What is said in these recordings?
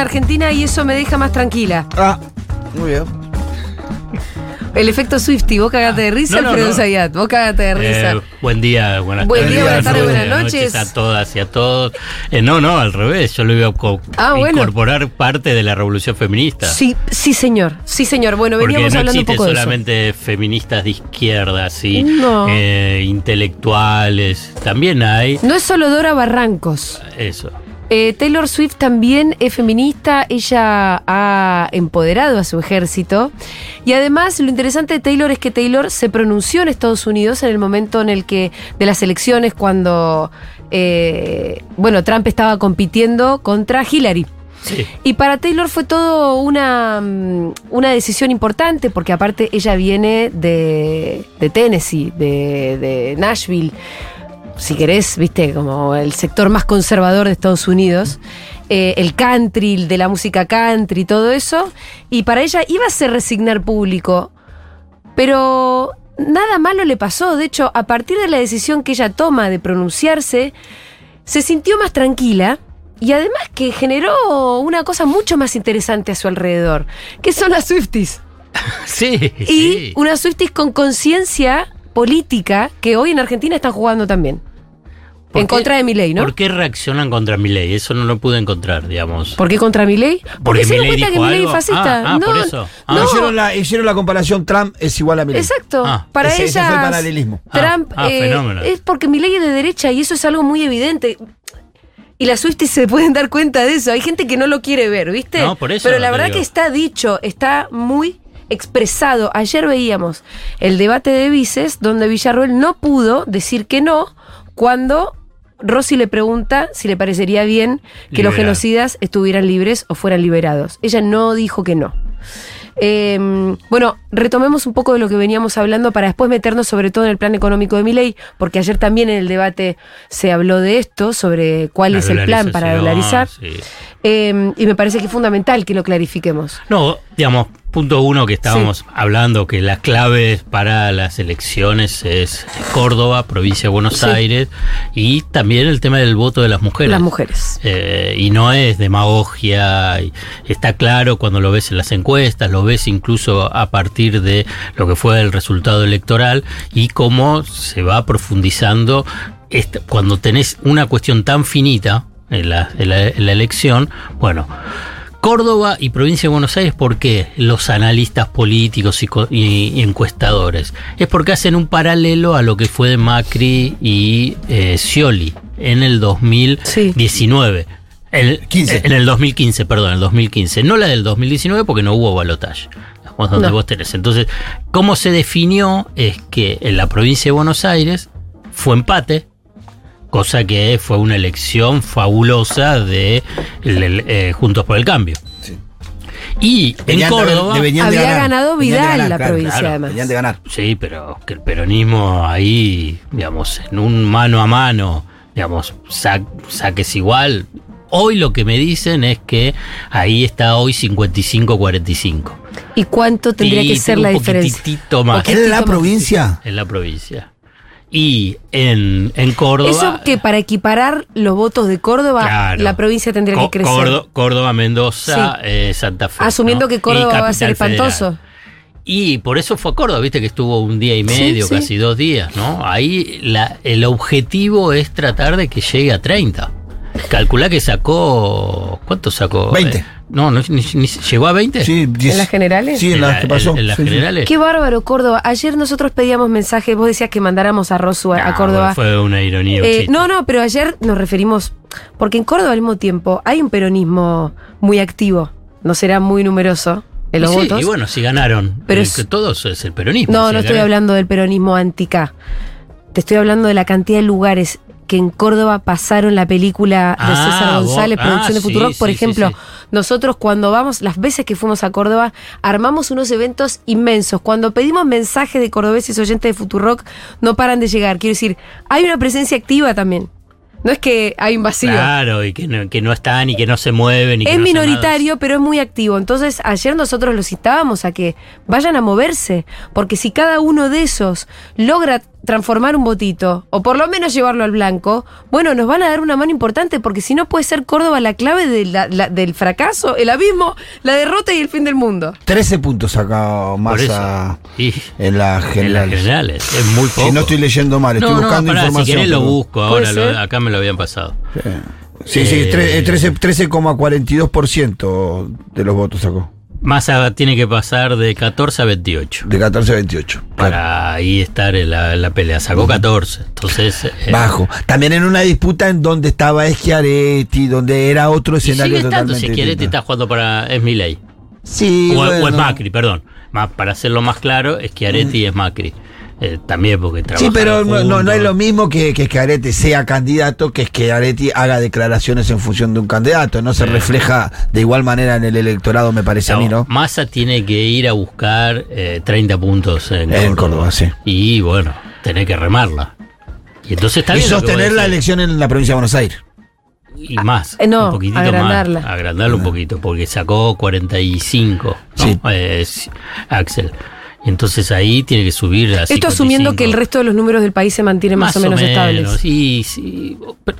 la Argentina y eso me deja más tranquila. Ah, muy bien. El efecto Swifty, vos cagate de risa, No, no, Alfredo no. Zayat, vos cagate de risa. Eh, buen día, buenas Buen tardes. día, buenas tardes, buenas noches noches. a todas y a todos. Eh, no, no, al revés. Yo lo iba a co- Ah, bueno. incorporar parte de la revolución feminista. Sí, sí, señor. Sí, señor. Bueno, Porque veníamos no hablando un poco de eso. solamente feministas de izquierda, sí, No. eh, intelectuales. También hay No es solo Dora Barrancos. eso. Eh, Taylor Swift también es feminista, ella ha empoderado a su ejército y además lo interesante de Taylor es que Taylor se pronunció en Estados Unidos en el momento en el que de las elecciones cuando eh, bueno Trump estaba compitiendo contra Hillary. Sí. Y para Taylor fue todo una, mm, una decisión importante, porque aparte ella viene de, de Tennessee, de, de Nashville, si querés, viste, como el sector más conservador de Estados Unidos, eh, el country, de la música country, todo eso. Y para ella iba a ser resignar público, pero nada malo le pasó. De hecho, a partir de la decisión que ella toma de pronunciarse, se sintió más tranquila y además que generó una cosa mucho más interesante a su alrededor, que son las Swifties. Sí, Y sí. unas Swifties con conciencia política que hoy en Argentina están jugando también. ¿Por En qué- contra de Milei, ¿no? ¿Por qué reaccionan contra Milei? Eso no lo pude encontrar, digamos. ¿Por qué contra Milei? Porque Porque se cuenta que Milei es fascista. Ah, ah, no, por eso. Ah. no, Hicieron, la, hicieron la comparación Trump es igual a Milei. exacto. Ah, Para ese- ese ella fue el paralelismo. Trump Ah, ah, eh, fenómeno. es porque Milei es de derecha y eso es algo muy evidente. Y las Swifties se pueden dar cuenta de eso. Hay gente que no lo quiere ver, ¿viste? No, por eso Pero la verdad digo. que está dicho, está muy expresado. Ayer veíamos el debate de vices donde Villarroel no pudo decir que no cuando Rossi le pregunta si le parecería bien que los genocidas estuvieran libres o fueran liberados. Ella no dijo que no. Eh, bueno, retomemos un poco de lo que veníamos hablando para después meternos sobre todo en el plan económico de Milei, porque ayer también en el debate se habló de esto, sobre cuál La es el plan para dolarizar. sí. Eh, y me parece que es fundamental que lo clarifiquemos. No, digamos, punto uno que estábamos hablando, que las claves para las elecciones es Córdoba, provincia de Buenos Sí. Aires, y también el tema del voto de las mujeres. Las mujeres. Eh, y no es demagogia, está claro cuando lo ves en las encuestas, lo ves incluso a partir de lo que fue el resultado electoral y cómo se va profundizando cuando tenés una cuestión tan finita en la, en la- en la elección, bueno. Córdoba y provincia de Buenos Aires, ¿por qué los analistas políticos y, co- y- encuestadores? Es porque hacen un paralelo a lo que fue de Macri y eh, Scioli en el 2019. El, 15. En el 2015, perdón, el 2015. No la del 2019 porque no hubo balotaje. Donde No. vos tenés. Entonces, ¿cómo se definió? Es que en la provincia de Buenos Aires fue empate, cosa que fue una elección fabulosa de el- el, eh, Juntos por el Cambio. Sí. Y en Venían Córdoba. de Había ganar, ganado Vidal ganar, la claro, provincia, claro, además. Venían de ganar. Sí, pero que el peronismo ahí, digamos, en un mano a mano, digamos, sa- saques igual. Hoy lo que me dicen es que ahí está hoy 55-45. ¿Y cuánto tendría que Y ser un la diferencia? poquitito más ¿En la provincia? en la provincia. Y en, en Córdoba. Eso que para equiparar los votos de Córdoba, Claro. la provincia tendría que crecer. Córdo- Córdoba, Mendoza, Sí. eh, Santa Fe. Asumiendo ¿no? que Córdoba va a ser Capital Federal. espantoso. Y por eso fue a Córdoba, viste que estuvo un día y medio, sí. casi dos días, ¿no? Ahí la- el objetivo es tratar de que llegue a 30. Calculá que sacó. ¿Cuánto sacó? 20. Eh, no, no ni- ni- ¿llegó a 20? Sí, diez. ¿En las generales? Sí, en En las la- que pasó. en- en las Sí, sí. generales. Qué bárbaro, Córdoba. Ayer nosotros pedíamos mensajes, vos decías que mandáramos a Rosu a, Córdoba. Fue una ironía. Eh, no, no, pero ayer nos referimos, porque en Córdoba al mismo tiempo hay un peronismo muy activo, no será muy numeroso en los Y sí, votos. Y bueno, si ganaron. Pero Pero es- que todos es el peronismo. no, si no estoy hablando del peronismo anti-K. Te estoy hablando de la cantidad de lugares que en Córdoba pasaron la película de Ah, César González, vos- producción de ah, Futurock. sí, Por sí, ejemplo, sí. nosotros cuando vamos, las veces que fuimos a Córdoba, armamos unos eventos inmensos. Cuando pedimos mensajes de cordobeses oyentes de Futurock, no paran de llegar. Quiero decir, hay una presencia activa también. No es que hay un vacío. Claro, y que no, que no están y que no se mueven. Y que Es no minoritario, pero es muy activo. Entonces, ayer nosotros los citábamos a que vayan a moverse, porque si cada uno de esos logra transformar un votito, o por lo menos llevarlo al blanco, bueno, nos van a dar una mano importante, porque si no puede ser Córdoba la clave de la- la- del fracaso, el abismo, la derrota y el fin del mundo. 13 puntos eso. Massa Y en la en las generales, es muy poco. Si no estoy leyendo mal, estoy no, no, buscando pará, información. Si querés lo busco ahora, lo- acá me lo habían pasado. Sí, sí, Eh, tre- eh, 13 13,42% de los votos sacó. Massa tiene que pasar de 14 a 28 De 14 a 28. Claro. para ahí estar en la, en la pelea. Sacó 14, entonces... eh, Bajo. También en una disputa en donde estaba Schiaretti, donde era otro y escenario sigue estando totalmente si Schiaretti está jugando para... Es Milei. Sí, o, es Macri, perdón. Más, para hacerlo más claro, Schiaretti es Macri. Eh, también porque trabaja Sí, pero no, no, no es lo mismo que, que Schiaretti sea candidato que Schiaretti haga declaraciones en función de un candidato. No se Sí. refleja de igual manera en el electorado, me parece a mí, ¿no? Massa tiene que ir a buscar eh, 30 puntos en Córdoba. En Córdoba, sí. Y bueno, tener que remarla. Y entonces está Y bien que sostener la elección en la provincia de Buenos Aires. Y más. Eh, no, un poquitito agrandarla. más. Agrandarla un poquito, porque sacó 45. ¿no? Sí. Eh, sí, Axel. Y entonces ahí tiene que subir a Esto asumiendo 55. que el resto de los números del país se mantienen más, o menos, estables. Sí, sí. Pero-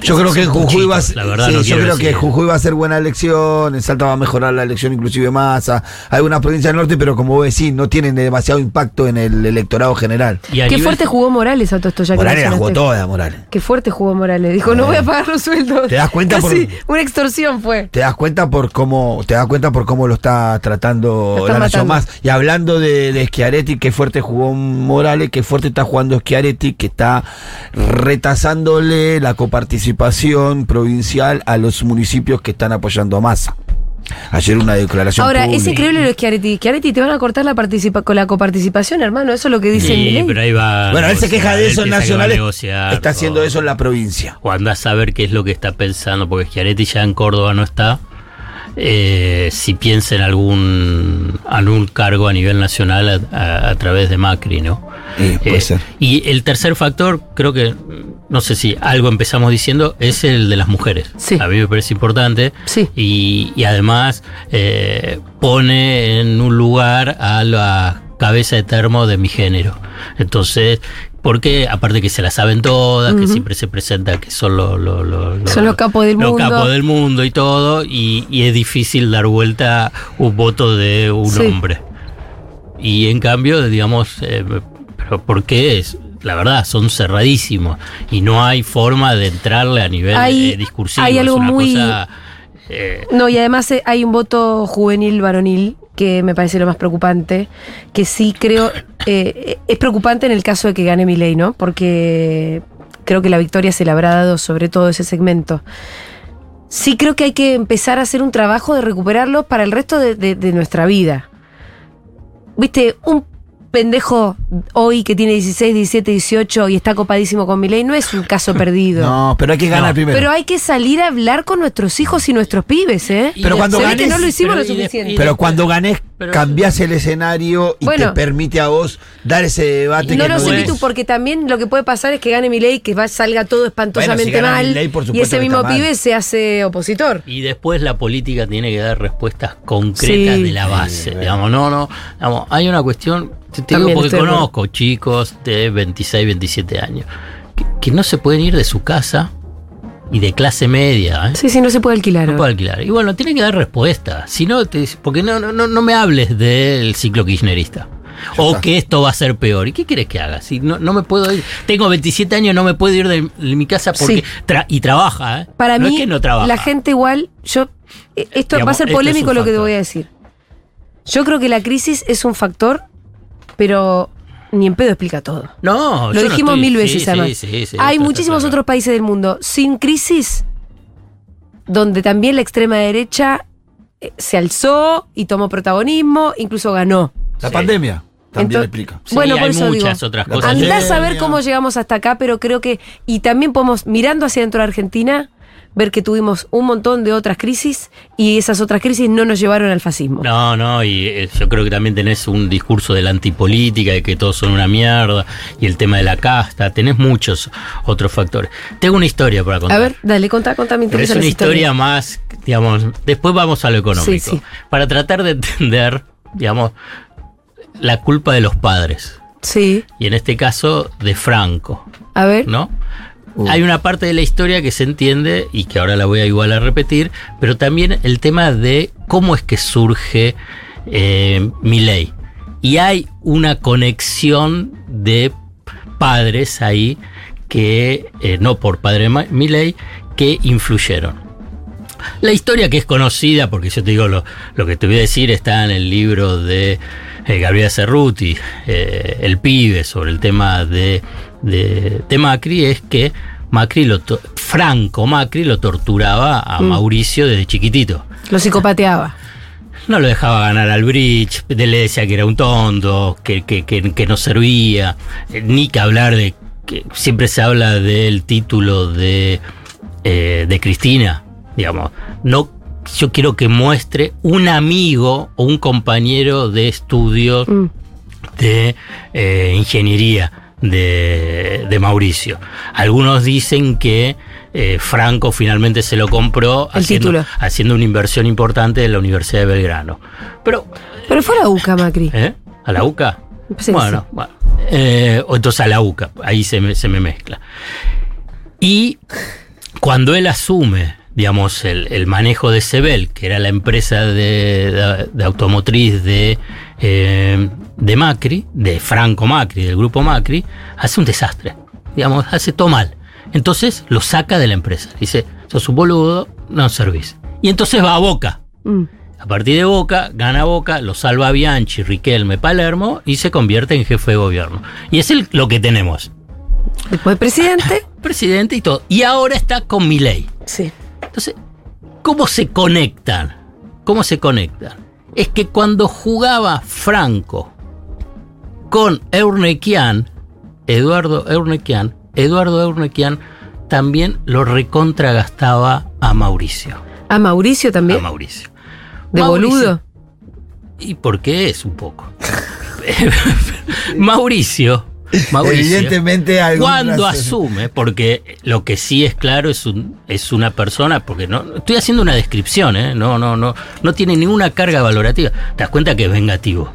Yo creo que Jujuy va a ser, yo creo que. Jujuy va a ser buena elección, en Salta va a mejorar la elección inclusive masa. Hay algunas provincias del norte, pero como vos decís, no tienen demasiado impacto en el electorado general. y a Qué nivel- fuerte jugó Morales a todo esto ya que Morales la jugó toda, Morales. Qué fuerte jugó Morales. Dijo, no voy a pagar los sueldos. ¿Te das cuenta por- Casi una extorsión fue. Te das cuenta por cómo, te das cuenta por cómo lo está tratando Lo la Nación. Más. Y hablando de, de Schiaretti, qué fuerte jugó Morales, qué fuerte está jugando Schiaretti, que está retasándole la coparticipación provincial a los municipios que están apoyando a Massa. Ayer una declaración Ahora, es pública. increíble lo de Schiaretti. Schiaretti te van a cortar la participa con la coparticipación, hermano. Eso es lo que dice Sí, pero ahí va. a Bueno, él se negociar, queja de eso en negociar, Está haciendo o- eso en la provincia. O anda a saber qué es lo que está pensando, porque Schiaretti ya en Córdoba no está. Eh, si piensa en algún, algún cargo a nivel nacional a, a- a través de Macri, ¿no? Sí, puede Eh, ser. Y el tercer factor, creo que, no sé si algo empezamos diciendo, es el de las mujeres. Sí. A mí me parece importante. Sí. Y, y además eh, pone en un lugar a la cabeza de termo de mi género. Entonces, porque aparte que se la saben todas, que siempre se presenta que son los lo, lo- capos del los mundo. capos del mundo y todo, y, y es difícil dar vuelta un voto de un Sí. hombre. Y en cambio, digamos, eh, pero ¿por qué es? La verdad, son cerradísimos y no hay forma de entrarle a nivel Hay- eh, discursivo. hay es algo una muy- cosa, eh, No, y además eh, hay un voto juvenil varonil que me parece lo más preocupante, que sí creo, eh, es preocupante en el caso de que gane Milei, ¿no? Porque creo que la victoria se le habrá dado sobre todo ese segmento. Sí creo que hay que empezar a hacer un trabajo de recuperarlo para el resto de, de- de nuestra vida. Viste, un pendejo hoy que tiene 16, 17, 18 y está copadísimo con Milei no es un caso perdido. No, pero hay que ganar No, primero. Pero hay que salir a hablar con nuestros hijos y nuestros pibes, ¿eh? Y Pero cuando Se ve ganes- que no lo hicimos pero lo y de- suficiente. Pero cuando ganes, pero- cambias el escenario y Bueno. te permite a vos dar ese debate. no que lo sé, es- Pitu, porque también lo que puede pasar es que gane Milei, que va, salga todo espantosamente Bueno, si gana mal, por y ese que mismo mal. pibe se hace opositor. Y después la política tiene que dar respuestas concretas Sí. de la base. digamos, no, no. digamos, hay una cuestión, te, te digo porque acuerdo. conozco chicos de 26, 27 años que, que no se pueden ir de su casa y de clase media. ¿eh? Sí, sí, no se puede alquilar. No puede alquilar. Y bueno, tiene que dar respuesta. Si no, te, porque no, no, no, no me hables del ciclo kirchnerista. O está. que esto va a ser peor. ¿Y qué quieres que haga? Si no, no me puedo ir. Tengo 27 años, no me puedo ir de, de mi casa porque. Sí. tra- y trabaja, ¿eh? Para no mí, es que no trabaja. la gente igual, yo, eh, esto va a ser polémico lo que te voy a decir. Yo creo que la crisis es un factor, pero ni en pedo explica todo. No, Lo yo no dijimos estoy- mil sí, veces sí, además. sí, sí, Hay muchísimos está otros países del mundo sin crisis donde también la extrema derecha eh, se alzó y tomó protagonismo, incluso ganó. La Sí. pandemia también explica. Sí, bueno, por hay eso muchas digo, otras cosas. Andá a saber cómo llegamos hasta acá, pero creo que, y también podemos, mirando hacia dentro de Argentina, ver que tuvimos un montón de otras crisis y esas otras crisis no nos llevaron al fascismo. No, no, y eh, yo creo que también tenés un discurso de la antipolítica, de que todos son una mierda, y el tema de la casta, tenés muchos otros factores. Tengo una historia para contar. A ver, dale, contá, contá, me Pero es una la historia más, digamos, después vamos a lo económico. Sí, sí. Para tratar de entender, digamos, la culpa de los padres. Sí. y en este caso de Franco, A ver. ¿no? Uh. Hay una parte de la historia que se entiende y que ahora la voy a igual a repetir, pero también el tema de cómo es que surge eh. Y hay una conexión de padres ahí que, eh, no por padre Milei, que influyeron. La historia que es conocida, porque yo te digo, lo, lo que te voy a decir está en el libro de eh, Gabriela Cerruti, eh, El pibe, sobre el tema de, de, de Macri, es que Macri lo Franco Macri lo torturaba a Mm. Mauricio desde chiquitito. Lo psicopateaba. No lo dejaba ganar al bridge, le decía que era un tonto, que, que- que- que no servía, eh, ni que hablar de que siempre se habla del título de, eh, de Cristina, digamos. No, yo quiero que muestre un amigo o un compañero de estudios Mm. de eh, ingeniería de, de Mauricio. Algunos dicen que eh, Franco finalmente se lo compró haciendo, haciendo una inversión importante en la Universidad de Belgrano. Pero, Pero fue la UCA, Macri. ¿eh? ¿A la UCA? Sí, bueno, sí. bueno. Eh, entonces a la UCA, ahí se me, se me mezcla. Y cuando él asume, digamos, el, el manejo de Sebel, que era la empresa de, de- de automotriz de, eh, de Macri, de Franco Macri, del grupo Macri, hace un desastre. Digamos, hace todo mal. Entonces lo saca de la empresa. Dice, sos un boludo, no servís. Y entonces va a Boca. Mm. A partir de Boca, gana Boca, lo salva Bianchi, Riquelme, Palermo y se convierte en jefe de gobierno. Y es el- lo que tenemos. Después presidente. Presidente y todo. Y ahora está con Milei. Sí. Entonces, ¿cómo se conectan? ¿Cómo se conectan? Es que cuando jugaba Franco con Eurnequian, Eduardo Eurnequian, Eduardo Eurnequian también lo recontragastaba a Mauricio. A Mauricio también. A Mauricio. de Mauricio. boludo. ¿Y por qué es un poco? Mauricio. Mauricio Evidentemente cuando asume, porque lo que sí es claro es un es una persona, porque no estoy haciendo una descripción, ¿eh? no no no no tiene ninguna carga valorativa. Te das cuenta que es vengativo,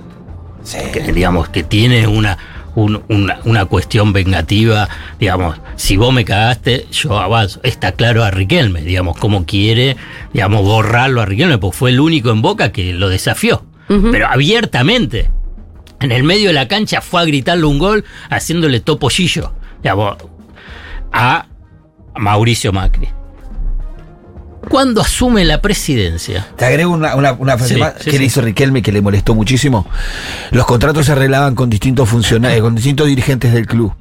Sí. que digamos que tiene una un- una, una cuestión vengativa, digamos, si vos me cagaste, yo avanzo. Está claro a Riquelme, digamos, cómo quiere, digamos, borrarlo a Riquelme, porque fue el único en Boca que lo desafió, pero abiertamente. En el medio de la cancha fue a gritarle un gol haciéndole topollillo a Mauricio Macri. Cuando asume la presidencia, Te agrego una, una, una frase Sí, más sí, que le hizo Riquelme que le molestó muchísimo. Los contratos se arreglaban con distintos funcionarios, con distintos dirigentes del club.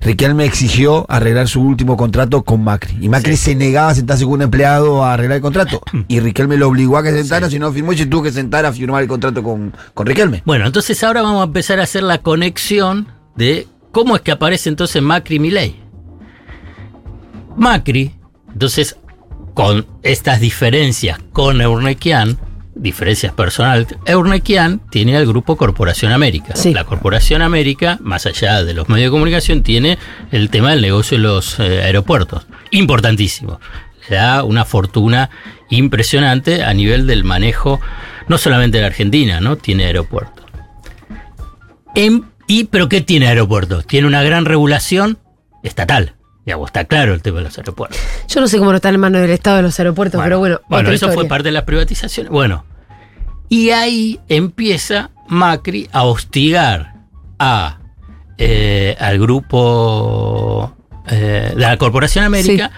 Riquelme exigió arreglar su último contrato con Macri. Y Macri se negaba a sentarse con un empleado a arreglar el contrato. Y Riquelme lo obligó a que se sentara, si no firmó, y se tuvo que sentar a firmar el contrato con, con Riquelme. Bueno, entonces ahora vamos a empezar a hacer la conexión de cómo es que aparece entonces Macri y Milei. Macri, entonces, con estas diferencias con Eurnequian, diferencias personales, Eurnequian tiene al grupo Corporación América. Sí. La Corporación América, más allá de los medios de comunicación, tiene el tema del negocio de los eh, aeropuertos. Importantísimo. Le da una fortuna impresionante a nivel del manejo, no solamente de la Argentina, ¿no? Tiene aeropuertos. En- y, ¿Pero qué tiene aeropuertos? Tiene una gran regulación estatal. Digamos, está claro el tema de los aeropuertos. Yo no sé cómo no está en manos del Estado de los aeropuertos, pero bueno. Bueno, eso fue parte de las privatizaciones. Bueno, y ahí empieza Macri a hostigar a, eh, al grupo eh, de la Corporación América.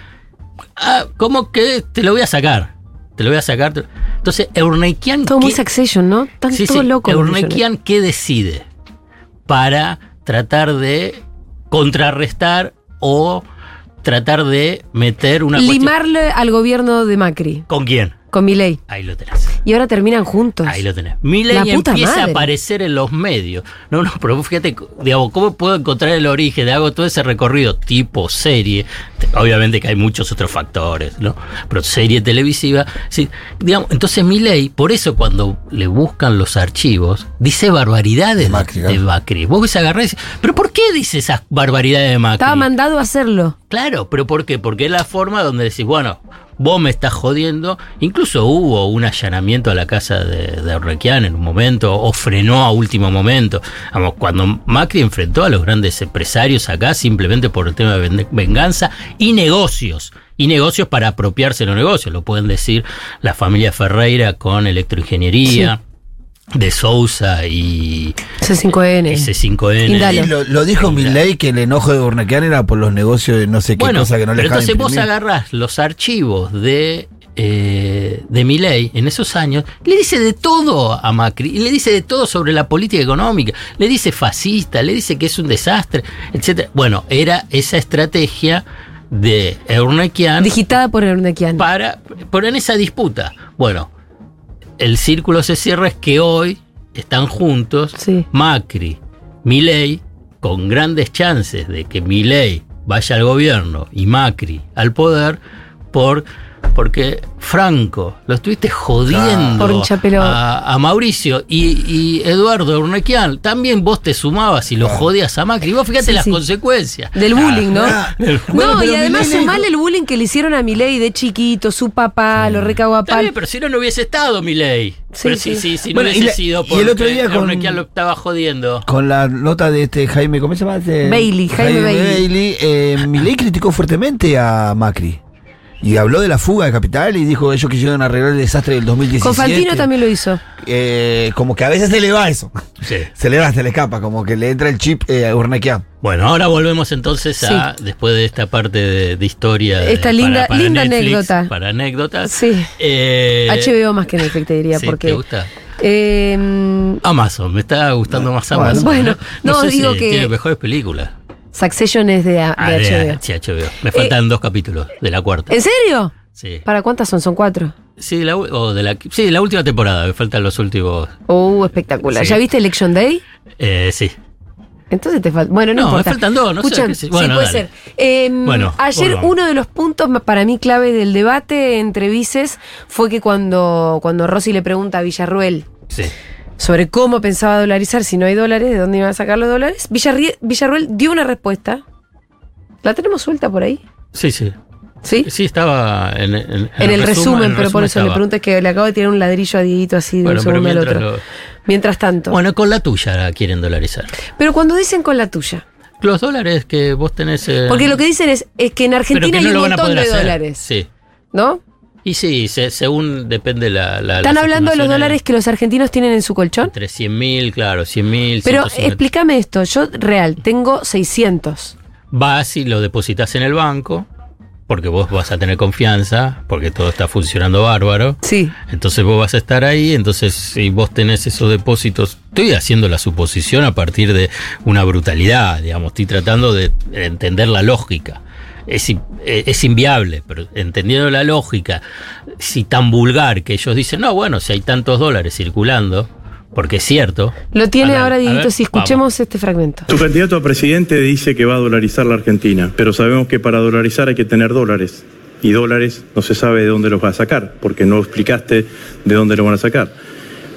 Ah, como que te lo voy a sacar. Te lo voy a sacar. Entonces, Eurnequian. Todo muy ¿qué- Succession, ¿no? Están Sí, todos sí. locos. Eurnequian, ¿qué decide? Para tratar de contrarrestar o tratar de meter una cuestión- Limarle al gobierno de Macri, ¿Con quién? Con Milei. Ahí lo tenés. Y ahora terminan juntos. Ahí lo tenés. Milei empieza madre. a aparecer en los medios. No, no, pero fíjate, digamos, ¿cómo puedo encontrar el origen? Hago todo ese recorrido tipo serie. Obviamente que hay muchos otros factores, ¿no? Pero serie televisiva. Sí, digamos, entonces Milei, por eso cuando le buscan los archivos, dice barbaridades de Macri, de. Macri. Vos ves agarrás y decís, ¿pero por qué dice esas barbaridades de Macri? Estaba mandado a hacerlo. Claro, pero ¿por qué? Porque es la forma donde decís, bueno, vos me estás jodiendo. Incluso hubo un allanamiento a la casa de, de en un momento, o frenó a último momento. Vamos, cuando Macri enfrentó a los grandes empresarios acá simplemente por el tema de ven- venganza y negocios. Y negocios para apropiarse los negocios. Lo pueden decir la familia Ferreira con electroingeniería. De Sousa y C5N. S5N. Indalo. Y lo, lo dijo Milley que el enojo de Urnequian era por los negocios de no sé qué Bueno, cosa que no le entonces vos agarrás los archivos de, eh, de Milei en esos años, le dice de todo a Macri, y le dice de todo sobre la política económica, le dice fascista, le dice que es un desastre, etcétera. Bueno, era esa estrategia de Eurnequian Digitada por Ernequian. para por en esa disputa. Bueno, el círculo se cierra es que hoy están juntos Sí. Macri, Milei, con grandes chances de que Milei vaya al gobierno y Macri al poder por porque Franco lo estuviste jodiendo a, a Mauricio y, y Eduardo Urnequian también vos te sumabas y lo jodías a Macri vos fíjate Sí, las sí. consecuencias Del bullying, ¿no? Ah, no, bueno, y además Milei- sumale el bullying que le hicieron a Milei de chiquito, su papá, lo recagó a Está pal. bien, pero si no, no hubiese estado Milei. Sí, pero sí. si, si, si Bueno, no y hubiese la- sido y el otro porque día con- Urnequian lo estaba jodiendo. Con la nota de este Jaime, ¿cómo se llama? Este- Bailey, Jaime Bailey. eh, Milei criticó fuertemente a Macri. Y habló de la fuga de capital y dijo ellos quisieron arreglar el desastre del 2017. Con Fantino también lo hizo. Eh, como que a veces se le va eso. Sí. Se le va, se le escapa, como que le entra el chip eh, a Urnequian. Bueno, ahora volvemos entonces a, después de esta parte de, de historia. de- Esta linda- linda anécdota. Para anécdotas. Sí. Eh, HBO más que Netflix te diría, sí, porque. ¿Te gusta? eh, Amazon, me está gustando más Amazon. bueno, ¿eh? no, sé digo si que- Tiene mejores películas. Succession es de, de Ah, HBO. sí, HBO. Me faltan dos capítulos de la cuarta. ¿En serio? Sí. ¿Para cuántas son? Son cuatro. Sí, la, o de la, sí, la última temporada, me faltan los últimos. Uh, espectacular. Sí. ¿Ya viste Election Day? Eh, sí. Entonces te falta. Bueno, no, No, me faltan dos, no sé, Escuchan, qué sé- sí, puede dale. ser. Eh, Bueno, ayer volvamos. uno de los puntos para mí clave del debate entre vices fue que cuando, cuando Rossi le pregunta a Villarruel Sí. Sobre cómo pensaba dolarizar si no hay dólares, de dónde iban a sacar los dólares, Villarrie- Villarruel dio una respuesta. ¿La tenemos suelta por ahí? Sí, sí. ¿Sí? Sí, estaba en, en- En el resumen, en el pero por resumen eso le pregunto es que le acabo de tirar un ladrillo a Dieguito así de Bueno, un segundo al otro. lo- Mientras tanto. Bueno, con la tuya la quieren dolarizar. Pero cuando dicen con la tuya. Los dólares que vos tenés. eh, Porque lo que dicen es, es que en Argentina que hay un montón de hacer. dólares. Sí. ¿No? Y sí, se- según depende la. la Están hablando de los dólares que los argentinos tienen en su colchón. Entre 100 mil, claro, 100 mil. Pero explícame esto, yo real, tengo 600. Vas y lo depositas en el banco, porque vos vas a tener confianza, porque todo está funcionando bárbaro. Sí. Entonces vos vas a estar ahí, entonces si vos tenés esos depósitos, estoy haciendo la suposición a partir de una brutalidad, digamos, estoy tratando de entender la lógica. Es, eh, es inviable, pero entendiendo la lógica, si tan vulgar que ellos dicen, no, bueno, si hay tantos dólares circulando, porque es cierto. Lo tiene ahora Dieguito, si escuchemos este fragmento. Su candidato a presidente dice que va a dolarizar la Argentina, pero sabemos que para dolarizar hay que tener dólares. Y dólares no se sabe de dónde los va a sacar, porque no explicaste de dónde los van a sacar.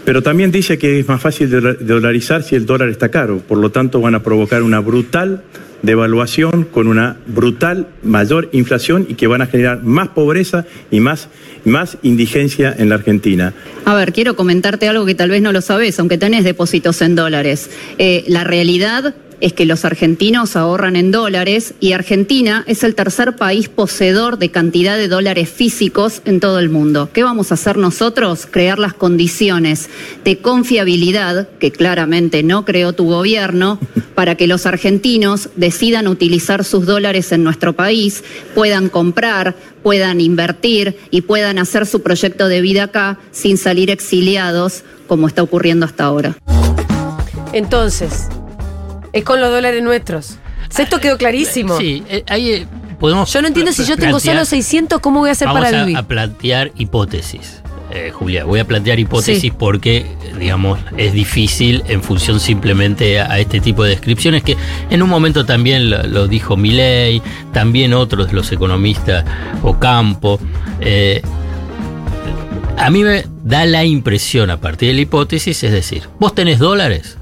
Pero también dice que es más fácil dola- dolarizar si el dólar está caro, por lo tanto van a provocar una brutal devaluación con una brutal mayor inflación y que van a generar más pobreza y más, más indigencia en la Argentina. A ver, quiero comentarte algo que tal vez no lo sabes, aunque tenés depósitos en dólares. Eh, la realidad es que los argentinos ahorran en dólares y Argentina es el tercer país poseedor de cantidad de dólares físicos en todo el mundo. ¿Qué vamos a hacer nosotros? Crear las condiciones de confiabilidad, que claramente no creó tu gobierno, para que los argentinos decidan utilizar sus dólares en nuestro país, puedan comprar, puedan invertir y puedan hacer su proyecto de vida acá sin salir exiliados como está ocurriendo hasta ahora. Entonces, es con los dólares nuestros. Esto quedó clarísimo. Sí, eh, ahí eh, podemos. Yo no entiendo si yo tengo plantear- solo 600, ¿cómo voy a hacer Vamos para a, vivir? a plantear hipótesis. Eh, Julia, voy a plantear hipótesis Sí. porque, digamos, es difícil en función simplemente a, a este tipo de descripciones que en un momento también lo, lo dijo Milei, también otros de los economistas Ocampo. Eh, a mí me da la impresión a partir de la hipótesis, es decir, vos tenés dólares,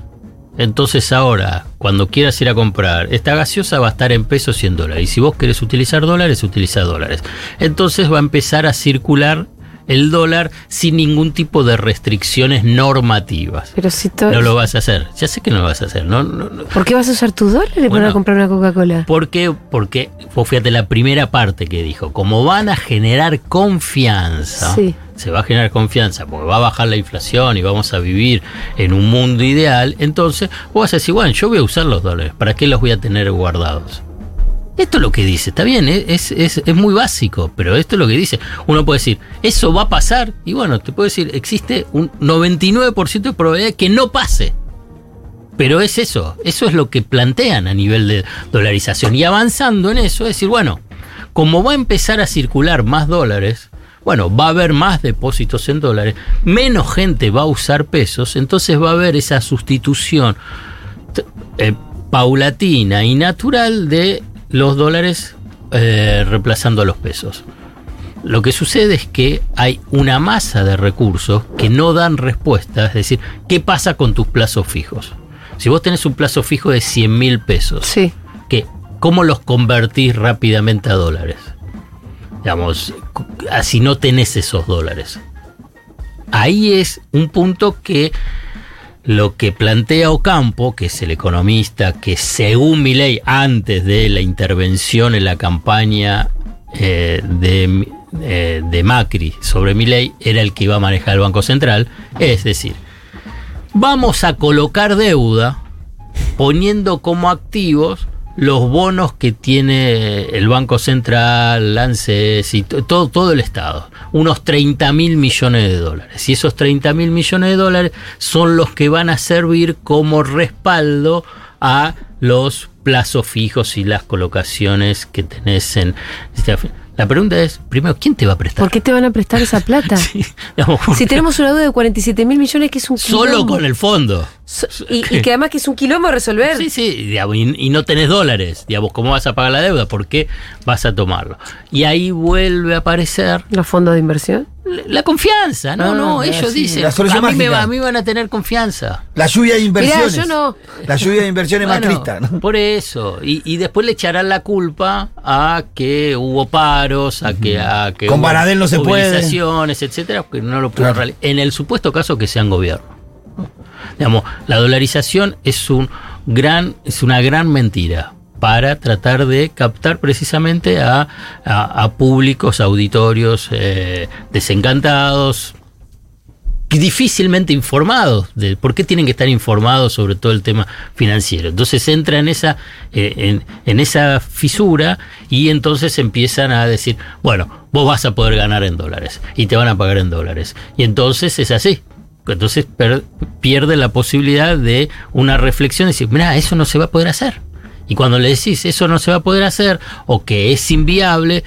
entonces ahora cuando quieras ir a comprar, esta gaseosa va a estar en pesos y en dólares. Y si vos querés utilizar dólares, utiliza dólares. Entonces va a empezar a circular el dólar sin ningún tipo de restricciones normativas. Pero si todo. No lo vas a hacer. Ya sé que no lo vas a hacer. No, no, no. ¿Por qué vas a usar tus dólares para Bueno. comprar una Coca-Cola? ¿Por qué? Porque, fíjate la primera parte que dijo, como van a generar confianza, Sí. Se va a generar confianza porque va a bajar la inflación y vamos a vivir en un mundo ideal, entonces vos vas a decir, bueno, yo voy a usar los dólares, ¿para qué los voy a tener guardados? Esto es lo que dice, está bien, ¿eh? es, es, es muy básico, pero esto es lo que dice. Uno puede decir, eso va a pasar, y bueno, te puedo decir, existe un 99% de probabilidad de que no pase. Pero es eso, eso es lo que plantean a nivel de dolarización. Y avanzando en eso, es decir, bueno, como va a empezar a circular más dólares, bueno, va a haber más depósitos en dólares, menos gente va a usar pesos, entonces va a haber esa sustitución eh, paulatina y natural de los dólares eh, reemplazando a los pesos. Lo que sucede es que hay una masa de recursos que no dan respuesta, es decir, ¿qué pasa con tus plazos fijos? Si vos tenés un plazo fijo de 100 mil pesos, Sí. ¿qué? ¿cómo los convertís rápidamente a dólares? Digamos, así no tenés esos dólares. Ahí es un punto que lo que plantea Ocampo, que es el economista que según mi ley, antes de la intervención en la campaña eh, de, eh, de Macri sobre mi ley, era el que iba a manejar el Banco Central, es decir, vamos a colocar deuda poniendo como activos los bonos que tiene el Banco Central, ANSES y to- todo, todo el Estado. Unos 30 mil millones de dólares. Y esos 30 mil millones de dólares son los que van a servir como respaldo a los plazos fijos y las colocaciones que tenés en... La pregunta es, primero, ¿quién te va a prestar? ¿Por qué te van a prestar esa plata? Sí, digamos, Si tenemos una deuda de 47 mil millones que es un Solo quilombo. con el fondo. So- y, y que además que es un quilombo resolver. Sí, sí, digamos, y, y no tenés dólares. Digamos, ¿cómo vas a pagar la deuda? ¿Por qué vas a tomarlo? Y ahí vuelve a aparecer Los fondos de inversión. La- confianza. No, Ah, no, ah, ellos sí, dicen, a mí, me a mí van a tener confianza. La lluvia de inversiones. yo no. La lluvia de inversiones Bueno, macrista. ¿no? Por eso. Y, y después le echarán la culpa a que hubo paros, a que, a que Con Baradel no se puede. etcétera, porque no lo pudieron Claro. realizar. En el supuesto caso que sean gobierno. Digamos, la dolarización es un gran, es una gran mentira para tratar de captar precisamente a, a- públicos, auditorios eh, desencantados, difícilmente informados de por qué tienen que estar informados sobre todo el tema financiero. Entonces entra en esa, eh, en, en esa fisura y entonces empiezan a decir, bueno, vos vas a poder ganar en dólares y te van a pagar en dólares. Y entonces es así. Entonces per- pierde la posibilidad de una reflexión y decir, mira, eso no se va a poder hacer. Y cuando le decís eso no se va a poder hacer o que es inviable,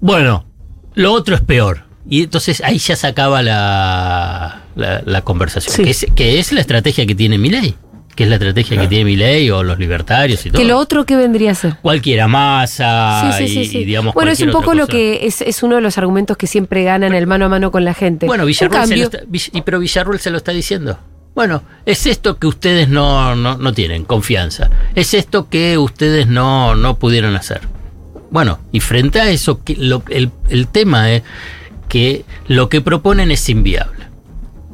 bueno, lo otro es peor. Y entonces ahí ya se acaba la, la, la conversación. Sí. Que, es, que es la estrategia que tiene mi ley. Que es la estrategia que tiene mi ley o los libertarios y todo. Que lo otro que vendría a ser. Cualquiera masa Sí, sí, sí, y, sí. y digamos bueno, es un poco lo que es, es uno de los argumentos que siempre ganan el mano a mano con la gente. Bueno, En Villarruel se lo está, Vill- y pero Villarruel se lo está diciendo. Bueno, es esto que ustedes no, no, no tienen, confianza. Es esto que ustedes no, no pudieron hacer. Bueno, y frente a eso, el, el tema es que lo que proponen es inviable.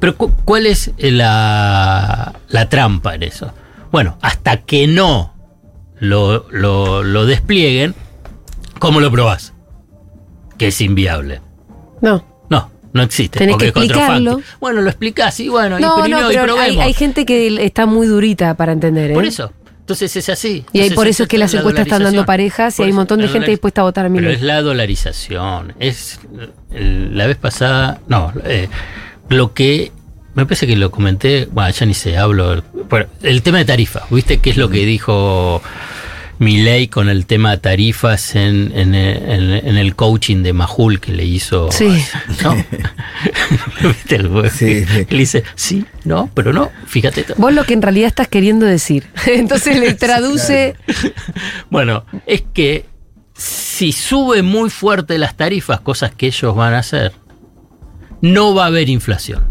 Pero cu- ¿cuál es la, la trampa en eso? Bueno, hasta que no lo, lo, lo desplieguen, ¿cómo lo probás? Que es inviable. No. No, existe. Tenés que es explicarlo. Bueno, lo explicás y bueno, y No, primero no, y pero hay, probemos. hay gente que está muy durita para entender, ¿eh? Por eso. Entonces es así. Y ahí por eso es que las la encuestas están dando parejas y hay un montón de gente dispuesta a votar a mi Pero ley. es la dolarización. Es el- la vez pasada. No, eh, lo que. Me parece que lo comenté. Bueno, ya ni sé, hablo. bueno, el tema de tarifas. ¿Viste qué es lo que dijo Milei con el tema de tarifas en, en, en- en el coaching de Majul que le hizo? Sí. ¿No? ¿Viste el güey? Sí, sí. Le dice, sí, no, pero no, fíjate. Vos lo que en realidad estás queriendo decir. Entonces le traduce. Bueno, es que si sube muy fuerte las tarifas, cosas que ellos van a hacer, no va a haber inflación.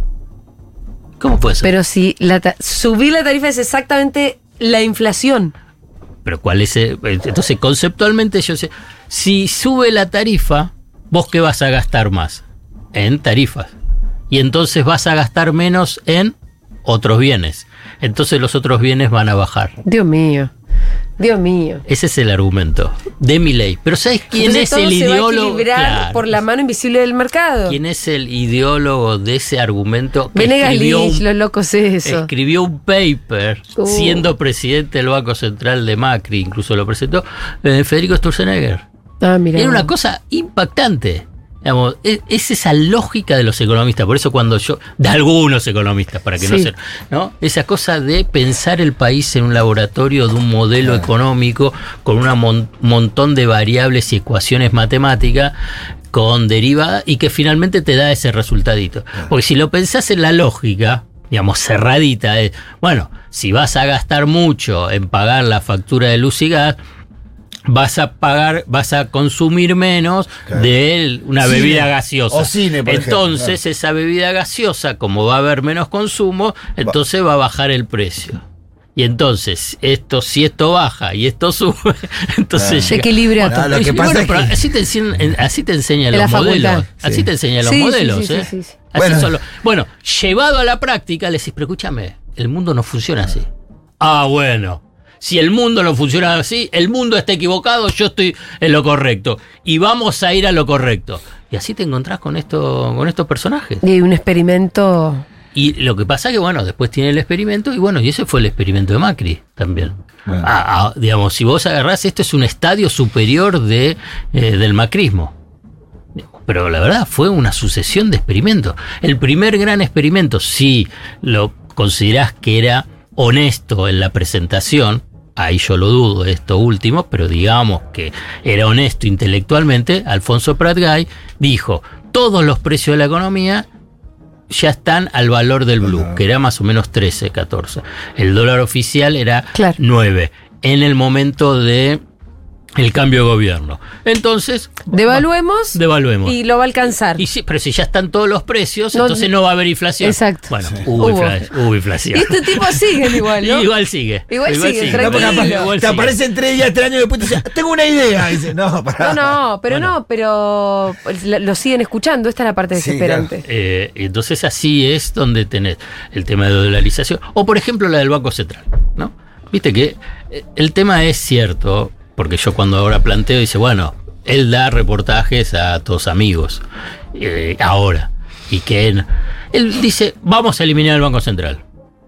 ¿Cómo puede ser? Pero si la subir la tarifa es exactamente la inflación. Pero ¿cuál es? el- entonces, conceptualmente yo sé, si sube la tarifa, ¿vos qué vas a gastar más? En tarifas. Y entonces vas a gastar menos en otros bienes. Entonces los otros bienes van a bajar. Dios mío. Dios mío. Ese es el argumento de mi ley. Pero ¿sabes quién Entonces es todo el se va a ideólogo? Claro. por la mano invisible del mercado. ¿Quién es el ideólogo de ese argumento? que Venegas escribió Lynch, un- los locos eso. escribió un paper Uh. siendo presidente del Banco Central de Macri, incluso lo presentó eh, Federico Sturzenegger. Ah, mira. Era una cosa impactante. Digamos, es, es esa lógica de los economistas, por eso cuando yo, de algunos economistas, para que no se, ¿no? Esa cosa de pensar el país en un laboratorio de un modelo económico con un montón de variables y ecuaciones matemáticas con derivada y que finalmente te da ese resultadito. Porque si lo pensás en la lógica, digamos, cerradita, es, bueno, si vas a gastar mucho en pagar la factura de luz y gas, vas a pagar, vas a consumir menos Claro. de una Cine. bebida gaseosa. O cine, por ejemplo, entonces, esa bebida gaseosa, como va a haber menos consumo, entonces va a bajar el precio. Y entonces, esto, si esto baja y esto sube, entonces Claro. Se equilibra Bueno, todo. lo que pasa bueno, es que- así te enseñan, así te enseñan los modelos. Así Sí. te enseñan los Sí, modelos. sí, ¿eh? sí, sí. Así Bueno. son los- bueno, llevado a la práctica, le decís, pero escúchame, el mundo no funciona así. Ah, bueno. Si el mundo no funciona así, el mundo está equivocado, yo estoy en lo correcto. Y vamos a ir a lo correcto. Y así te encontrás con, esto, con estos personajes. Y un experimento. Y lo que pasa es que, bueno, después tiene el experimento, y bueno, y ese fue el experimento de Macri también. Bueno. Ah, ah, digamos, si vos agarrás, esto es un estadio superior de, eh, del macrismo. Pero la verdad fue una sucesión de experimentos. El primer gran experimento, si lo considerás que era honesto en la presentación, ahí yo lo dudo, esto último, pero digamos que era honesto intelectualmente, Alfonso Pratgay dijo, todos los precios de la economía ya están al valor del blue, Ajá. que era más o menos 13, 14. El dólar oficial era Claro. 9 en el momento de el cambio de gobierno. Entonces, Devaluemos. devaluemos. Y lo va a alcanzar. Y sí, pero si ya están todos los precios, No, entonces no va a haber inflación. Exacto. Bueno, Sí. hubo, Hubo. infla- hubo inflación. Y este tipo siguen igual, ¿no? Igual sigue. Igual sigue, tranquilo. Igual te sigue. aparecen tres días, tres años después y te dice, tengo una idea. Y dice, no, pará. No, no, pero Bueno. no, pero la- lo siguen escuchando. Esta es la parte Sí, desesperante. Eh, entonces así es donde tenés el tema de dolarización. O por ejemplo la del Banco Central. ¿no? Viste que eh, el tema es cierto, porque yo cuando ahora planteo, dice, bueno, él da reportajes a todos amigos, eh, ahora. Y que él, él dice, vamos a eliminar el Banco Central.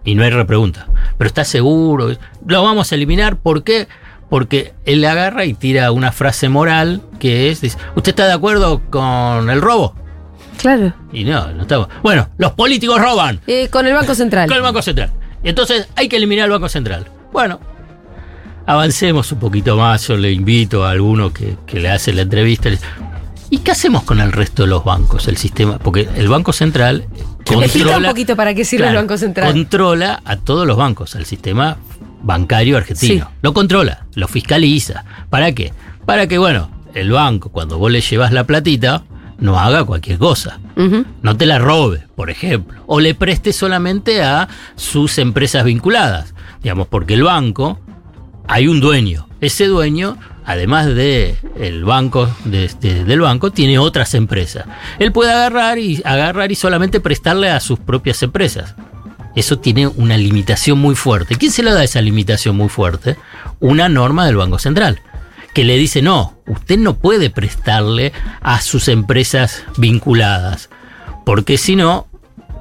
Y no hay repregunta. Pero está seguro, lo vamos a eliminar, ¿por qué? Porque él agarra y tira una frase moral que es, dice, ¿usted está de acuerdo con el robo? Claro. Y no, no estamos. Bueno, los políticos roban Eh, con el Banco Central. con el Banco Central. Y entonces hay que eliminar el Banco Central. Bueno, avancemos un poquito más. Yo le invito a alguno que, que le hace la entrevista. ¿Y qué hacemos con el resto de los bancos? El sistema. Porque el Banco Central Explica un poquito para qué sirve el Banco Central. Controla a todos los bancos, al sistema bancario argentino. Sí. Lo controla, lo fiscaliza. ¿Para qué? Para que, bueno, el banco, cuando vos le llevas la platita, no haga cualquier cosa. No te la robe, por ejemplo. O le preste solamente a sus empresas vinculadas. Digamos, porque el banco, hay un dueño. Ese dueño, además de el banco, de- de- del banco, tiene otras empresas. Él puede agarrar y agarrar y solamente prestarle a sus propias empresas. Eso tiene una limitación muy fuerte. ¿Quién se le da esa limitación muy fuerte? Una norma del Banco Central que le dice, no, usted no puede prestarle a sus empresas vinculadas, porque si no,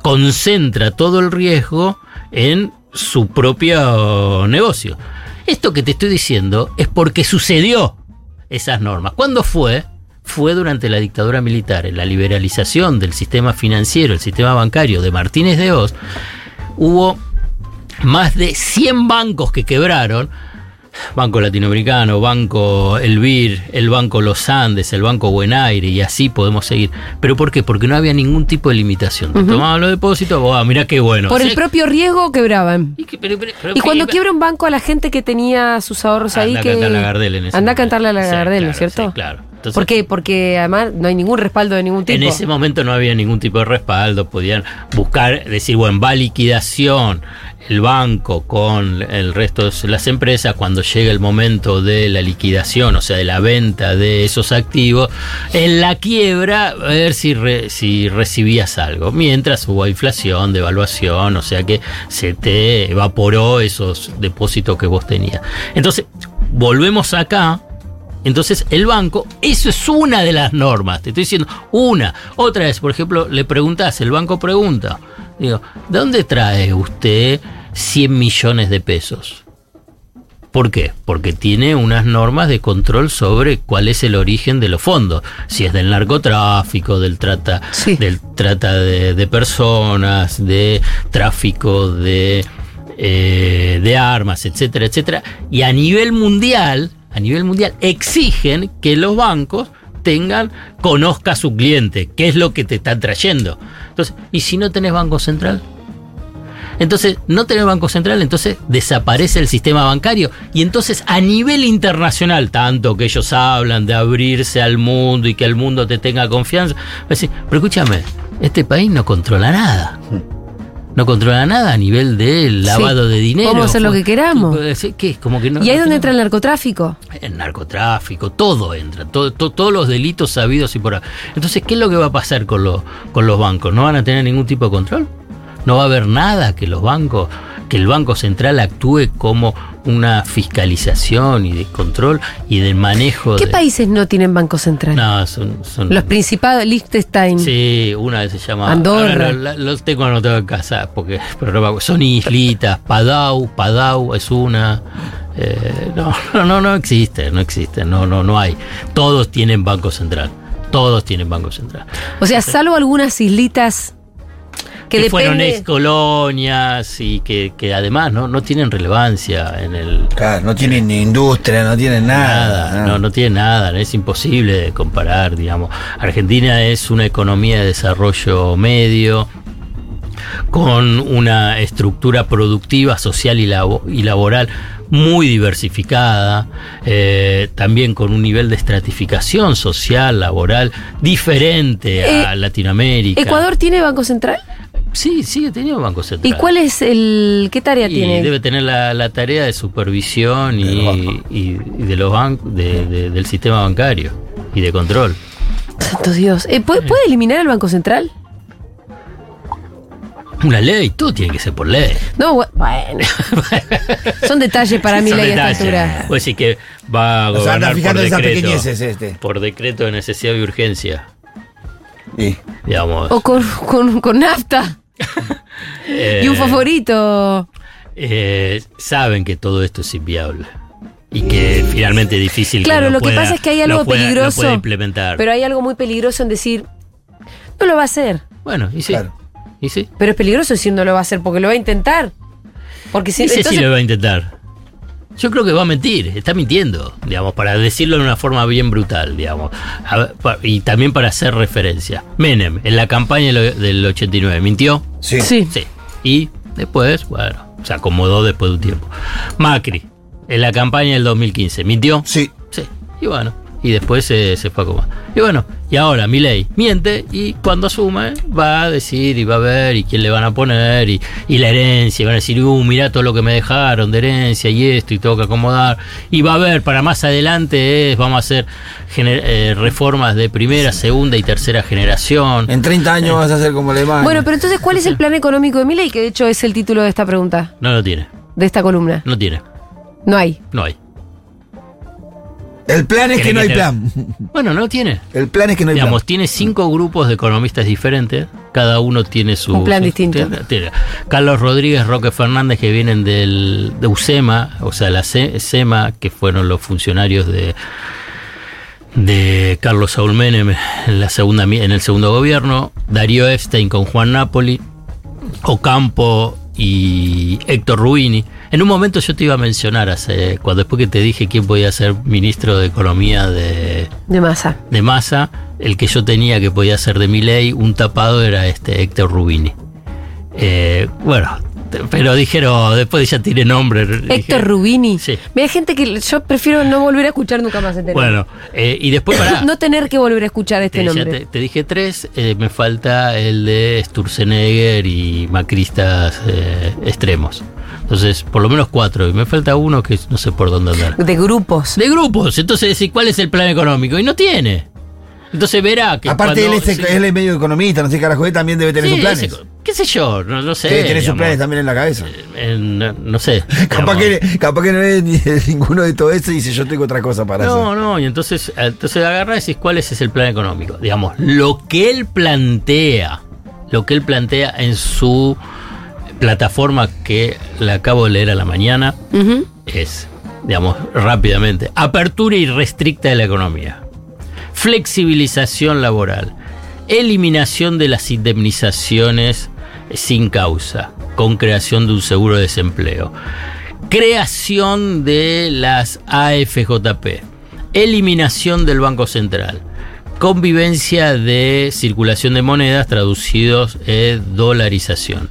concentra todo el riesgo en su propio negocio. Esto que te estoy diciendo es porque sucedió esas normas. ¿Cuándo fue? Fue durante la dictadura militar, en la liberalización del sistema financiero, el sistema bancario de Martínez de Oz, hubo más de 100 bancos que quebraron. Banco Latinoamericano, Banco Elvir, el Banco Los Andes, el Banco Buenaire y así podemos seguir. ¿Pero por qué? Porque no había ningún tipo de limitación. Te tomaban los depósitos, oh, mira qué bueno. Por el propio riesgo quebraban. Y, que- pero- pero- pero Y que- cuando quiebra un banco a la gente que tenía sus ahorros ahí Anda a que cantarle a Gardel en ese anda a cantarle a la Sí, Gardel, ¿no es claro, cierto? sí, claro. Entonces- ¿Por qué? Porque además no hay ningún respaldo de ningún tipo. En ese momento no había ningún tipo de respaldo, podían buscar, decir, bueno, va liquidación el banco con el resto de las empresas, cuando llega el momento de la liquidación, o sea, de la venta de esos activos, en la quiebra, a ver si, si recibías algo. Mientras hubo inflación, devaluación, o sea que se te evaporó esos depósitos que vos tenías. Entonces, volvemos acá. Entonces, el banco, eso es una de las normas. Te estoy diciendo una. Otra vez, por ejemplo, le preguntás, el banco pregunta, digo, ¿de dónde trae usted 100 millones de pesos? ¿Por qué? Porque tiene unas normas de control sobre cuál es el origen de los fondos. Si es del narcotráfico, del trata, Sí. del trata de, de personas, de tráfico de, eh, de armas, etcétera, etcétera. Y a nivel mundial, a nivel mundial, exigen que los bancos tengan, conozca a su cliente, qué es lo que te están trayendo. ¿Y si no tenés banco central? Entonces, no tener banco central, entonces desaparece el sistema bancario. Y entonces, a nivel internacional, tanto que ellos hablan de abrirse al mundo y que el mundo te tenga confianza, decir, pero escúchame, este país no controla nada. No controla nada a nivel de lavado de dinero. Podemos hacer lo que queramos. ¿Qué es? Como que no, ¿Y ahí es no donde tenemos- entra el narcotráfico? el narcotráfico, todo entra, todo, to- todos los delitos sabidos y por ahí. Entonces, ¿qué es lo que va a pasar con, los con los bancos? ¿No van a tener ningún tipo de control? ¿No va a haber nada que los bancos, que el Banco Central actúe como una fiscalización y de control y de manejo ¿Qué de... países no tienen banco central? No, son... son Los principados, Liechtenstein. Sí, una se llama Andorra. ahora lo- la- Los tengo anotados en casa porque pero son islitas. Padau, Padau es una. eh, no, no, no, no existe, no existe, no, no, no hay. Todos tienen banco central. Todos tienen banco central. O sea, salvo algunas islitas que, Que, fueron ex colonias y que, que además no, no tienen relevancia en el, Claro, no tienen ni industria, no tienen nada. Nada, no, no tiene nada, es imposible de comparar, digamos. Argentina es una economía de desarrollo medio, con una estructura productiva, social y, labo- y laboral muy diversificada, eh, también con un nivel de estratificación social, laboral, diferente a Eh, Latinoamérica. ¿Ecuador tiene banco central? Sí, sigue teniendo Banco Central. ¿Y cuál es el. ¿Qué tarea Y tiene? debe tener la, la tarea de supervisión y, De los bancos. y- y de los bancos, de- de- del sistema bancario y de control. Santo Dios. Eh, ¿puede, puede eliminar el banco central? Una ley, todo tiene que ser por ley. No, bu- bueno. Son detalles para mí Son ley a esta detalles. altura. Puede decir que va a O sea, gobernar por decreto, pequeñeces este. por decreto de necesidad y urgencia, Sí. digamos. O con, con, con nafta. Eh, Y un favorito. eh, saben que todo esto es inviable. Y que finalmente es difícil Claro, que lo que pueda- pasa es que hay lo algo pueda- peligroso. implementar. Pero hay algo muy peligroso en decir. No lo va a hacer. bueno, y sí. Claro. Y sí. Pero es peligroso decir no lo va a hacer porque lo va a intentar. Porque si Ese entonces- sí lo va a intentar. Yo creo que va a mentir, está mintiendo, digamos, para decirlo de una forma bien brutal, digamos. A ver, pa- y también para hacer referencia. Menem, en la campaña del 89, ¿mintió? Sí. Sí. Sí. Y después, bueno, se acomodó después de un tiempo. Macri, en la campaña del 2015, ¿mintió? Sí. Sí. Y bueno, y después se, se fue a acomodar. Y bueno, y ahora Milei miente y cuando asume va a decir y va a ver y quién le van a poner y, y la herencia. y Van a decir, uh, mirá todo lo que me dejaron de herencia y esto y tengo que acomodar. Y va a ver, para más adelante es, vamos a hacer gener- eh, reformas de primera, segunda y tercera generación. En 30 años vas a ser como Alemania. Bueno, pero entonces, ¿cuál es el plan económico de Milei? Que de hecho es el título de esta pregunta, No lo tiene, de esta columna. no tiene, No hay. no hay. El plan es que no hay plan. Bueno, no lo tiene. El plan es que no hay Digamos, plan. tiene cinco grupos de economistas diferentes, cada uno tiene su... Un plan su- distinto. tiene- tiene Carlos Rodríguez, Roque Fernández, que vienen del, de USEMA, o sea, la SEMA, que fueron los funcionarios de de Carlos Saúl Menem en, la segunda, en el segundo gobierno, Darío Epstein con Juan Napoli, Ocampo y Héctor Ruini. En un momento yo te iba a mencionar, hace, cuando después que te dije quién podía ser ministro de Economía de, De masa. de masa, el que yo tenía que podía ser de mi ley, un tapado era este Héctor Rubini. Eh, bueno, pero dijeron, después ya tiene nombre. Héctor dije- Rubini. Sí. Mira, gente que yo prefiero no volver a escuchar nunca más este nombre. Bueno, eh, y después para. no tener que volver a escuchar este Te, nombre. te- te dije tres, eh, me falta el de Sturzenegger y macristas eh, extremos. Entonces, por lo menos cuatro. Y me falta uno que no sé por dónde andar. De grupos. De grupos. Entonces, decís, ¿cuál es el plan económico? Y no tiene. Entonces verá que. Aparte, él es, sí. él es medio economista, no sé, carajo, él también debe tener Sí, sus planes. ese- ¿Qué sé yo? No, no sé. Tener sus planes también en la cabeza. Eh, no, no sé. Capaz que, capaz que no es ni ninguno de todo eso y dice yo tengo otra cosa para No, hacer. no, y entonces, entonces agarra y decís cuál es el plan económico. Digamos, lo que él plantea, lo que él plantea en su plataforma que le acabo de leer a la mañana, es, digamos, rápidamente, apertura irrestricta de la economía, flexibilización laboral, eliminación de las indemnizaciones sin causa, con creación de un seguro de desempleo, creación de las AFJP, eliminación del Banco Central, convivencia de circulación de monedas traducidos en dolarización.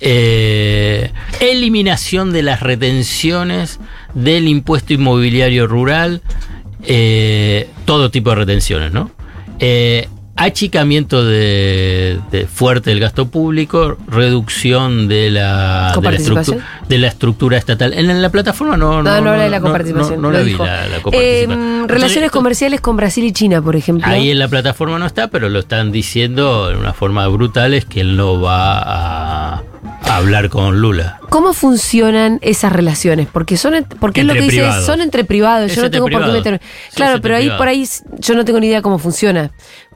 Eh, eliminación de las retenciones del impuesto inmobiliario rural, eh, todo tipo de retenciones, ¿no? Eh, achicamiento de, de fuerte del gasto público, reducción de la, de la, ¿Coparticipación? estructu- de la estructura estatal. En, en la plataforma no, No, no, habla de la coparticipación. No, no lo la vi la, la Eh, coparticipación. relaciones Entonces, comerciales con Brasil y China, por ejemplo. Ahí en la plataforma no está, pero lo están diciendo de una forma brutal, es que él no va a, a hablar con Lula. ¿Cómo funcionan esas relaciones? Porque son porque es lo que Entre dice, privados. son entre privados, Es yo no tengo por qué privados. meterme. Claro, pero ahí privados. por ahí yo no tengo ni idea cómo funciona.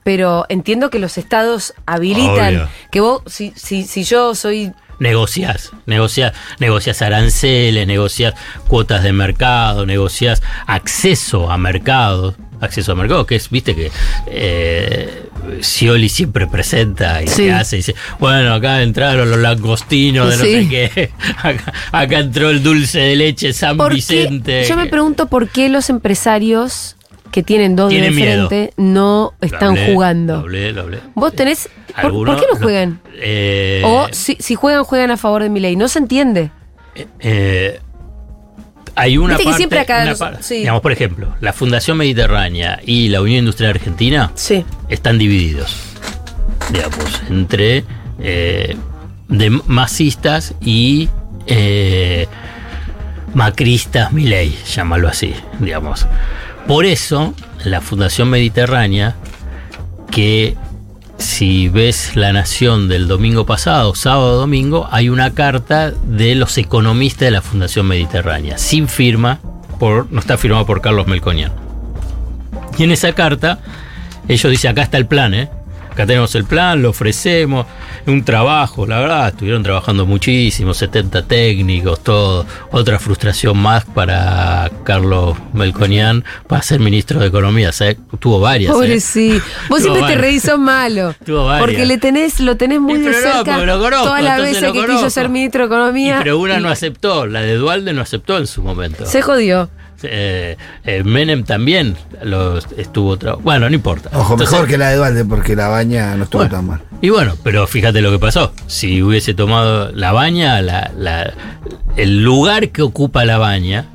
Pero entiendo que los estados habilitan Obvio. que vos, si, si, si yo soy Negociás, negociás, negociás aranceles, negociás cuotas de mercado, negociás acceso a mercado, acceso a mercado, que es, viste que eh, Scioli siempre presenta y Sí. se hace, y dice, bueno, acá entraron los langostinos de no Sí. sé qué, acá, acá entró el dulce de leche San ¿por qué- Vicente. yo me pregunto por qué los empresarios que tienen dos de Tienen miedo. frente no Lo están hablé, jugando. Lo hablé, lo hablé. Vos tenés. ¿Por, qué no juegan? Eh, O si, si juegan, juegan a favor de mi ley. No se entiende. eh, hay una Viste que parte, siempre acá una los- par- sí. digamos, por ejemplo, la Fundación Mediterránea y la Unión Industrial Argentina Sí. están divididos, digamos, entre eh, de masistas y eh, macristas, Milei, llámalo así, digamos. Por eso, la Fundación Mediterránea, que si ves La Nación del domingo pasado, sábado domingo, hay una carta de los economistas de la Fundación Mediterránea, sin firma, por, no está firmada por Carlos Melconian. Y en esa carta, ellos dicen, acá está el plan, ¿eh? Acá tenemos el plan, lo ofrecemos, un trabajo, la verdad, estuvieron trabajando muchísimo, 70 técnicos, todo. Otra frustración más para Carlos Melconian para ser ministro de Economía, ¿sabes? Tuvo varias. Pobre ¿eh? sí. Vos siempre te reís, sos malo. Tuvo varias. Porque le tenés, lo tenés muy de no, cerca. porque lo conozco, todas las veces que quiso ser ministro de Economía. Y pero una y no aceptó, la de Dualde no aceptó en su momento. Se jodió. Eh, eh, Menem también lo estuvo. Bueno, no importa. Ojo, Entonces- mejor que la de Dualde porque la baña no estuvo Bueno, tan mal. Y bueno, pero fíjate lo que pasó. Si hubiese tomado la baña, la- la- el lugar que ocupa la baña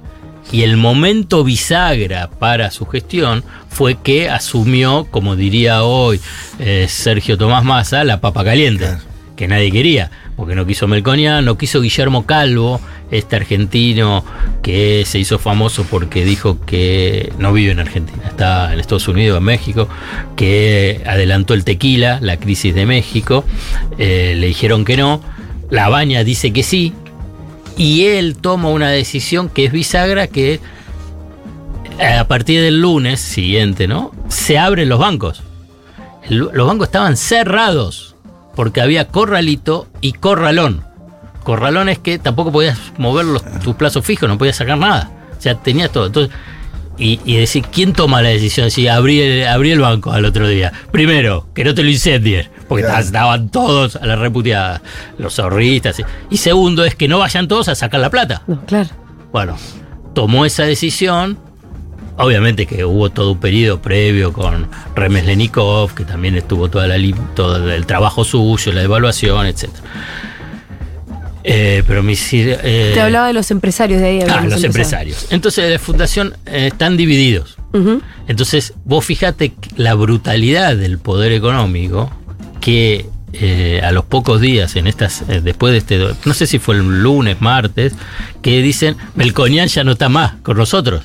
y el momento bisagra para su gestión fue que asumió, como diría hoy eh, Sergio Tomás Massa, la papa caliente, Claro. que nadie quería, porque no quiso Melconian, no quiso Guillermo Calvo, este argentino que se hizo famoso porque dijo que no vive en Argentina, está en Estados Unidos, en México, que adelantó el tequila, la crisis de México, eh, le dijeron que no, la baña dice que sí, y él toma una decisión que es bisagra que eh, a partir del lunes siguiente, ¿no? Se abren los bancos. Los bancos estaban cerrados porque había corralito y corralón. Corralón es que tampoco podías mover los- tus plazos fijos, no podías sacar nada. O sea, tenías todo. Entonces, y, y decir, ¿quién toma la decisión? Si abrí el, abrí el banco al otro día. Primero, que no te lo incendien, porque Claro. estaban todos a la reputeada, los ahorristas. y- Y segundo, es que no vayan todos a sacar la plata. No, claro. Bueno, tomó esa decisión. Obviamente que hubo todo un periodo previo con Remeslenikov, que también estuvo toda la, todo el trabajo suyo, la evaluación, etc. Eh, pero mis, eh, Te hablaba de los empresarios de ahí. Ah, los empresarios. Entonces, la fundación eh, están divididos. Entonces, vos fíjate la brutalidad del poder económico que eh, a los pocos días, en estas, eh, después de este, no sé si fue el lunes, martes, que dicen, Melconian ya no está más con nosotros.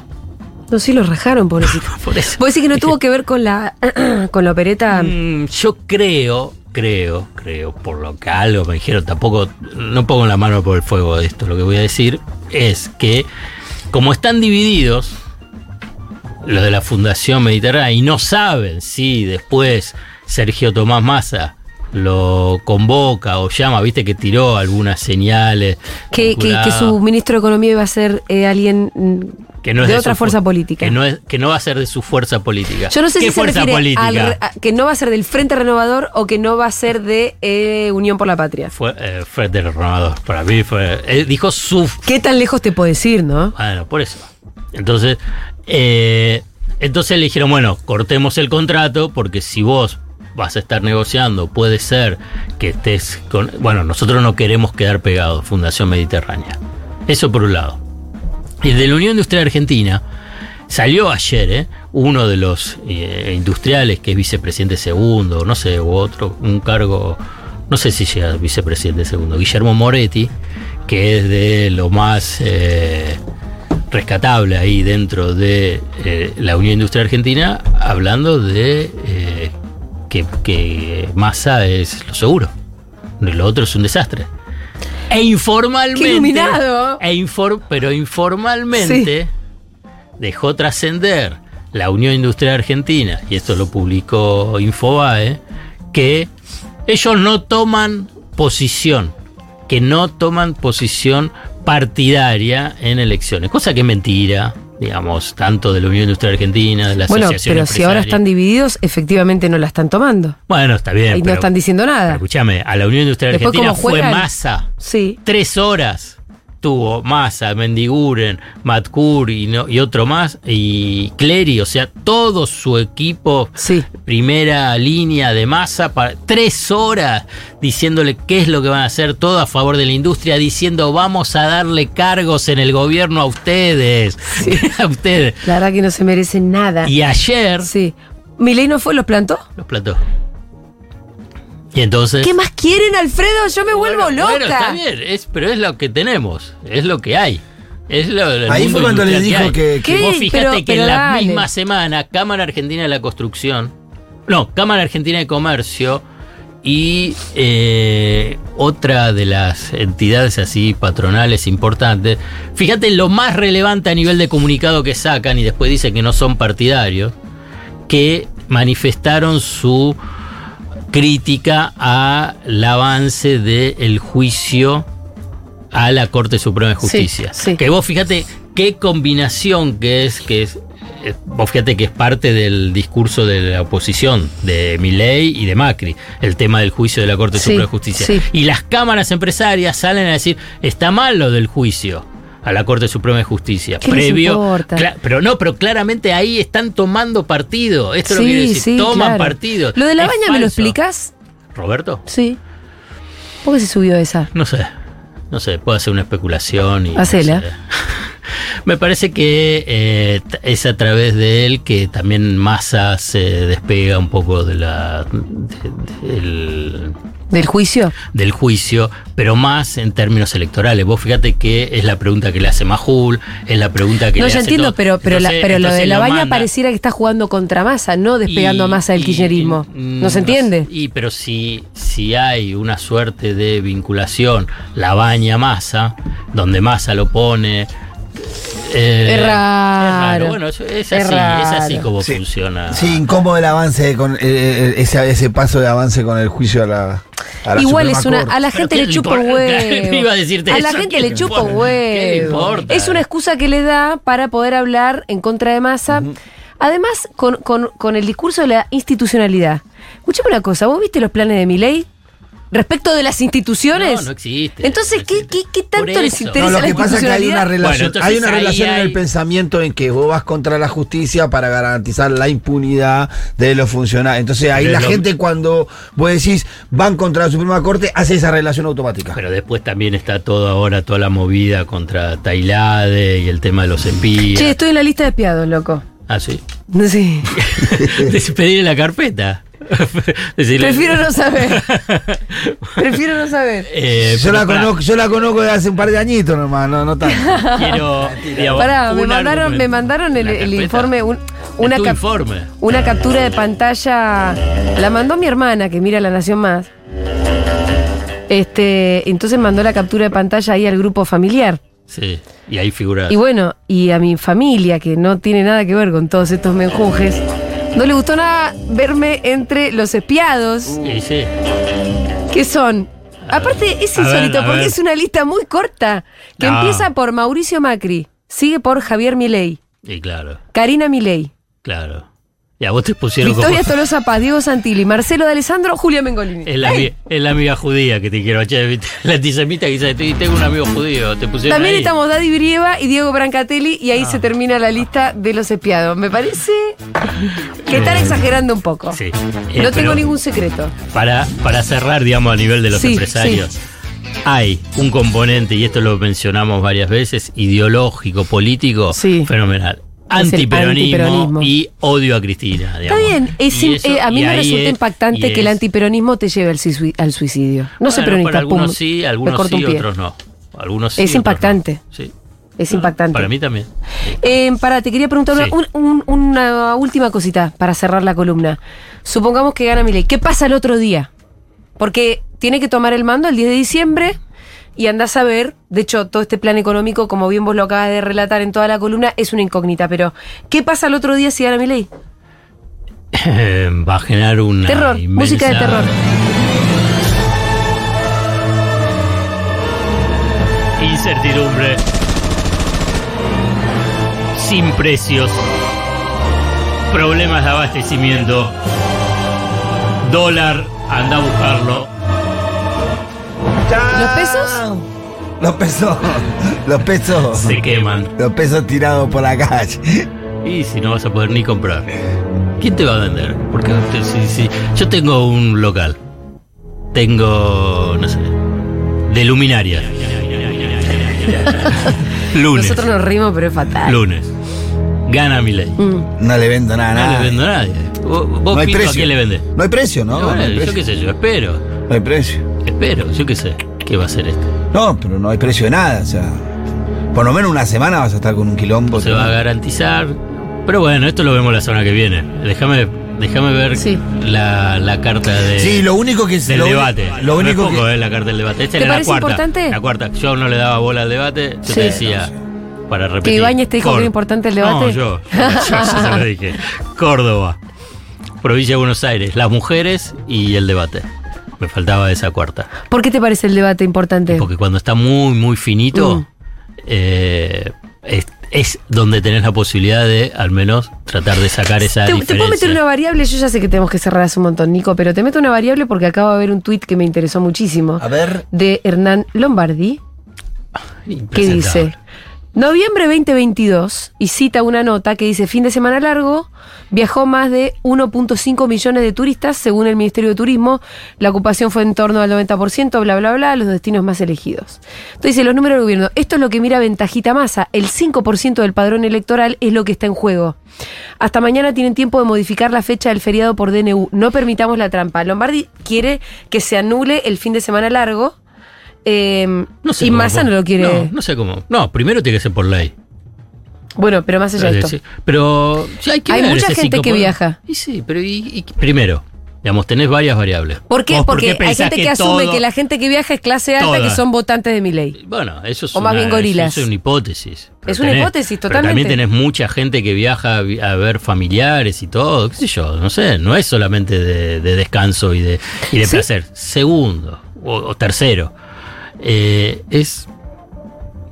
No, sí, los rajaron, pobrecito. Por eso. ¿Vos decís que no tuvo que ver con la, con la opereta? Mm, yo creo, creo, creo, por lo que algo me dijeron, tampoco, no pongo la mano por el fuego de esto, lo que voy a decir es que como están divididos los de la Fundación Mediterránea y no saben si después Sergio Tomás Massa lo convoca o llama, viste que tiró algunas señales. Que, que- su ministro de Economía iba a ser eh, alguien mm, que no es de, otra fu- fuerza política. Que no, es, que no va a ser de su fuerza política. Yo no sé ¿Qué si fuerza política? al a- que no va a ser del Frente Renovador o que no va a ser de eh, Unión por la Patria. Fue eh, Fred del Renovador. Para mí fue. dijo su ¿Qué tan lejos te puedo decir, no? Bueno, por eso. Entonces, eh, entonces le dijeron, bueno, cortemos el contrato porque si vos vas a estar negociando, puede ser que estés con... Bueno, nosotros no queremos quedar pegados, Fundación Mediterránea. Eso por un lado. Y de la Unión Industrial Argentina salió ayer, ¿eh? uno de los eh, industriales que es vicepresidente segundo, no sé, u otro, un cargo, no sé si llega a vicepresidente segundo, Guillermo Moretti, que es de lo más eh, rescatable ahí dentro de eh, la Unión Industrial Argentina, hablando de que, que Massa es lo seguro, lo otro es un desastre. E informalmente. ¡Qué iluminado! e infor- pero informalmente dejó trascender la Unión Industrial Argentina, y esto lo publicó Infobae, que ellos no toman posición, que no toman posición partidaria en elecciones, cosa que es mentira, digamos, tanto de la Unión Industrial Argentina, de la Bueno, Asociación pero si ahora están divididos, efectivamente no la están tomando. Bueno, está bien. Ahí no están diciendo nada. escúchame, a la Unión Industrial Después, Argentina ¿cómo fue masa. Sí. Tres horas tuvo Massa, Mendiguren, Matkur y, no- y otro más, y Clery, o sea, todo su equipo, Sí. primera línea de Massa, para, tres horas diciéndole qué es lo que van a hacer, todo a favor de la industria, diciendo vamos a darle cargos en el gobierno a ustedes, a ustedes. La verdad que no se merecen nada. Y ayer Sí. ¿Milei no fue, los plantó? los plantó. Y entonces... ¿Qué más quieren, Alfredo? Yo me vuelvo loca. Bueno, está bien, es, pero es lo que tenemos, es lo que hay. Es lo, Ahí fue cuando le dijo hay. que- que- Vos ¿Qué? fíjate Pero- que pero en la dale. misma semana, Cámara Argentina de la Construcción, no, Cámara Argentina de Comercio y eh, otra de las entidades así patronales importantes, fíjate lo más relevante a nivel de comunicado que sacan y después dicen que no son partidarios, que manifestaron su crítica al avance del juicio a la Corte Suprema de Justicia. Sí, sí. Que vos fíjate qué combinación que es, que es, eh, vos fíjate que es parte del discurso de la oposición, de Milei y de Macri, el tema del juicio de la Corte Sí, Suprema de Justicia. Y las cámaras empresarias salen a decir, está mal lo del juicio a la Corte Suprema de Justicia. ¿Qué les previo. Cla- pero no, pero claramente ahí están tomando partido. Esto es lo quiero decir. Toman claro. partido. Lo de la Es baña, ¿me lo explicas? ¿Roberto? Sí. ¿Por qué se subió esa? No sé. No sé, puedo hacer una especulación y. no Hacela. sé. Me parece que eh, es a través de él que también Massa se despega un poco de la, de- ¿Del juicio? del juicio, pero más en términos electorales. Vos fíjate que es la pregunta que le hace Majul, es la pregunta que No, le yo hace entiendo, todo. pero, pero, la- pero lo de la baña pareciera que está jugando contra masa, no despegando Y- a masa del kirchnerismo. ¿No se entiende? Y pero si, si hay una suerte de vinculación, la baña masa, donde masa lo pone. Eh, Es raro. Bueno, es, es Es así, es así como Sí. funciona. Sí, incómodo el avance, con eh, eh, ese, ese paso de avance con el juicio a la. a la Igual Suprema es una. Corte. A la gente ¿qué le chupa un huevo. Iba a decirte a la gente ¿qué le chupa un huevo. importa? Es una excusa que le da para poder hablar en contra de masa. Además, con, con- con el discurso de la institucionalidad. Escuchame una cosa, ¿vos viste los planes de mi ley? Respecto de las instituciones. No, no existe. Entonces, No ¿qué, existe. qué, qué tanto les interesa No, lo la que pasa es que hay una relación, entonces hay una ahí relación en hay- el pensamiento en que vos vas contra la justicia para garantizar la impunidad de los funcionarios. Entonces ahí Pero la lo- gente cuando vos decís van contra la Suprema Corte hace esa relación automática. Pero después también está todo ahora, toda la movida contra Tailade y el tema de los espías. Che, estoy en la lista de espiados, loco. Ah, sí. Sí. Pedirle la carpeta. Decirle- Prefiero no saber. Prefiero no saber. Eh, yo, la pará, conozco, yo la conozco de hace un par de añitos nomás, no, no tanto. Quiero. digamos, Pará, me mandaron, me mandaron el, informe, un- una, cap- informe. una captura de pantalla. La mandó mi hermana, que mira La Nación Más. Este, entonces mandó la captura de pantalla ahí al grupo familiar. Sí, y ahí figura. Y bueno, y a mi familia, que no tiene nada que ver con todos estos menjujes, no le gustó nada verme entre los espiados, Sí, sí. que son. Aparte, es ver, insólito porque ver. es una lista muy corta, que No. empieza por Mauricio Macri, sigue por Javier Milei, Y claro, Karina Milei, claro. Y a vos te pusieron Victoria como. Tolosa Paz, Diego Santilli, Marcelo de Alessandro, Julia Mengolini. Es la, ami- es la amiga judía que te quiero, che, la antisemita que dice, "Te- tengo un amigo judío, te pusieron También ahí. estamos Daddy Brieva y Diego Brancatelli y Ah. ahí se termina la lista de los espiados. Me parece que están Eh, exagerando un poco. Sí. Eh, no tengo ningún secreto. Para, para cerrar, digamos, a nivel de los Sí, empresarios, hay un componente, y esto lo mencionamos varias veces, ideológico, político, Sí. fenomenal. Antiperonismo, antiperonismo. y odio a Cristina. Está bien, es eso- eh, a mí me resulta es- impactante que el antiperonismo te lleve al, suici- al suicidio. No sé Bueno, peronista, para algunos pum, sí, algunos sí, otros no. Algunos sí, Es impactante. no. Sí. Es No, impactante. Para mí también. Eh, para, te quería preguntar Sí. un- una última cosita para cerrar la columna. Supongamos que gana Milei. ¿Qué pasa el otro día? Porque tiene que tomar el mando el 10 de diciembre y andás a ver, de hecho, todo este plan económico, como bien vos lo acabas de relatar en toda la columna, es una incógnita. Pero, ¿qué pasa el otro día si gana Milei? Va a generar una. Terror, inmensa- música de terror. Incertidumbre. Sin precios. Problemas de abastecimiento. Dólar, anda a buscarlo. ¿Los pesos? Los pesos. Los pesos. Se queman. Los pesos tirados por la calle. Y si no vas a poder ni comprar. ¿Quién te va a vender? Porque usted- si- si- yo tengo un local. Tengo, no sé, de luminaria. Lunes. Nosotros nos rimos, pero es fatal. Lunes. Gana mi ley. Mm. No le vendo nada. No nada. le vendo a nadie. ¿Vos, vos No hay Pito, a precio. quién le vendés? No hay precio, ¿no? No, yo precio. qué sé, yo espero. No hay precio. Espero, yo qué sé. ¿Qué va a hacer esto? No, pero no hay precio de nada. O sea, por lo menos una semana vas a estar con un quilombo. Se va a garantizar. Pero bueno, esto lo vemos la semana que viene. Déjame, déjame ver Sí. la, la carta de. Sí, lo único que del lo, debate. Lo No es único poco, que. eh, la carta del debate. Esta ¿Te era la parece cuarta. importante? La cuarta. Yo no le daba bola al debate. Yo Sí. te decía, para repetir. ¿Que Ibáñez te dijo que era importante el debate? No, yo. Yo, yo se lo dije. Córdoba. Provincia de Buenos Aires. Las mujeres y el debate. Me faltaba esa cuarta. ¿Por qué te parece el debate importante? Porque cuando está muy, muy finito, Mm. eh, es, es donde tenés la posibilidad de al menos tratar de sacar esa Te, puedo meter una variable, yo ya sé que tenemos que cerrar hace un montón, Nico, pero te meto una variable porque acabo de ver un tuit que me interesó muchísimo. A ver. De Hernán Lombardi, que Impresentable. dice, noviembre 2022, y cita una nota que dice, fin de semana largo, viajó más de 1.5 millones de turistas, según el Ministerio de Turismo, la ocupación fue en torno al 90%, bla, bla, bla, los destinos más elegidos. Entonces dice, los números del gobierno, esto es lo que mira Ventajita Masa, el 5% del padrón electoral es lo que está en juego. Hasta mañana tienen tiempo de modificar la fecha del feriado por DNU, no permitamos la trampa. Lombardi quiere que se anule el fin de semana largo. Eh, No sé y Massa no lo quiere. No, no sé cómo. No, primero tiene que ser por ley. Bueno, pero más allá de esto. Sí, Pero sí, hay que Hay ver mucha gente que viaja. Y sí, pero y- y- primero, digamos, tenés varias variables. ¿Por qué? ¿Vos Porque hay gente que, asume todo- que la gente que viaja es clase alta, Toda. que son votantes de mi ley. Bueno, eso es O más una, bien gorilas. Eso es una hipótesis. Pero Es una hipótesis, pero totalmente. también tenés mucha gente que viaja a, ver familiares y todo, qué sé yo, no sé, no es solamente de, de descanso y de, y de ¿Sí? placer. Segundo o, o tercero, eh, es...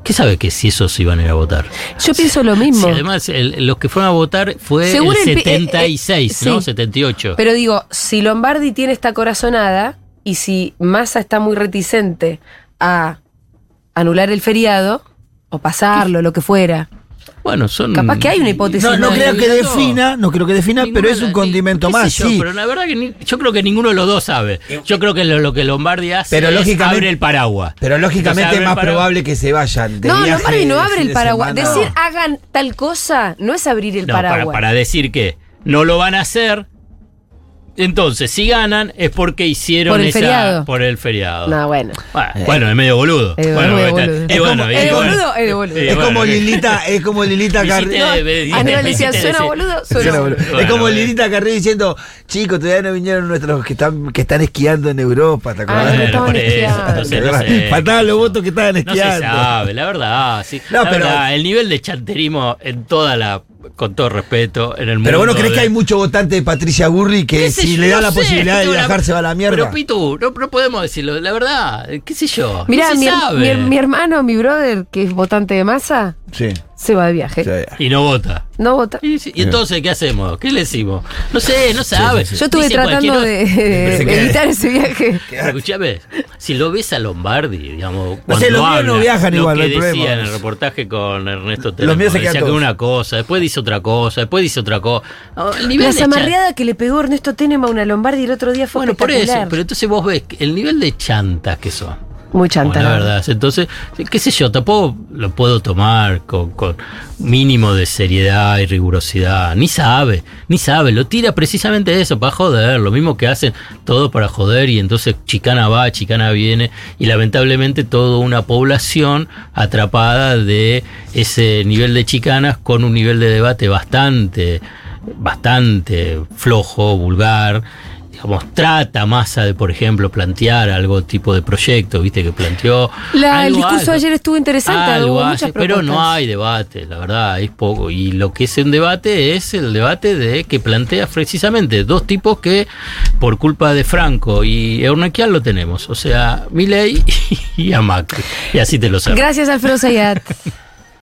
¿Qué sabe que si esos iban a ir a votar? Yo pienso lo mismo. Además, el- los que fueron a votar fue Según el el pi- eh, eh, 76, sí. ¿no? 78. Pero digo, si Lombardi tiene esta corazonada y si Massa está muy reticente a anular el feriado o pasarlo, lo que fuera. Bueno, son. Capaz que hay una hipótesis. No, creo que defina, no creo que defina, Ninguna pero es un condimento más, yo, sí. Pero la verdad que ni- yo creo que ninguno de los dos sabe. Yo creo que lo, lo que Lombardi hace Pero es lógicamente- abre el paraguas. Pero lógicamente es más probable que se vayan. De no, viaje Lombardi no abre el paraguas. Decir hagan tal cosa no es abrir el No, para, paraguas. para decir que no lo van a hacer. Entonces, si ganan es porque hicieron Por el esa- feriado. por el feriado. No, bueno. Bueno, bueno, es medio boludo. Es bueno, medio boludo. y Es bueno, como- y es bueno. boludo, es boludo. Y Es bueno, como Lilita, es como Lilita Carrillo. hiciste- No, Ah, decía, suena boludo, Suena boludo. es como Bueno, Lilita Carrillo diciendo, chicos, todavía no vinieron nuestros que están, que están esquiando en Europa, ¿te Ah, acordás? estaban por eso, esquiando. entonces no sé. Faltaban los votos que estaban No se esquiando. sabe, la verdad, sí. No, la pero- verdad, el nivel de chanterismo en toda la, con todo respeto, en el mundo. Pero vos no crees de- que hay mucho votante de Patricia Burri que ¿Qué sé si yo? le da No la sé, posibilidad de tengo la- viajar se va a la mierda? Pero Pitu, no, no podemos decirlo, la verdad, qué sé yo. Mirá, no se mi, sabe. mi- mi hermano, mi brother, que es votante de masa, sí. Se va de viaje. sí. Y no vota. No vota. Y, entonces, ¿qué hacemos? ¿Qué le decimos? No sé, no sabe. sí, sí. Yo estuve Dice tratando de, evitar ese viaje. Escuchame, si lo ves a Lombardi, digamos, cuando sé, los míos no viajan lo igual, no que hay decía problema. en el reportaje con Ernesto Los Telmo, míos se decía que una cosa, después dice otra cosa, después dice otra cosa. No, el La zamarreada que le pegó Ernesto Tenema a una Lombardi el otro día fue Bueno, por eso, pero entonces vos ves el nivel de chantas que son. Muy chanta, Bueno, la verdad. Entonces, qué sé yo, tampoco lo puedo tomar con, con mínimo de seriedad y rigurosidad. Ni sabe, ni sabe. Lo tira precisamente eso, para joder. Lo mismo que hacen todo para joder y entonces chicana va, chicana viene. Y lamentablemente toda una población atrapada de ese nivel de chicanas con un nivel de debate bastante, bastante flojo, vulgar digamos, trata Massa de, por ejemplo, plantear algo tipo de proyecto, viste, que planteó. La- el discurso ayer estuvo interesante, Algo hubo hace, muchas pero no hay debate, la verdad, es poco. Y lo que es un debate es el debate de que plantea precisamente dos tipos que, por culpa de Franco y Eurnequian, lo tenemos. O sea, Milei y a Macri. Y así te lo sabes. Gracias, Alfredo Zayat.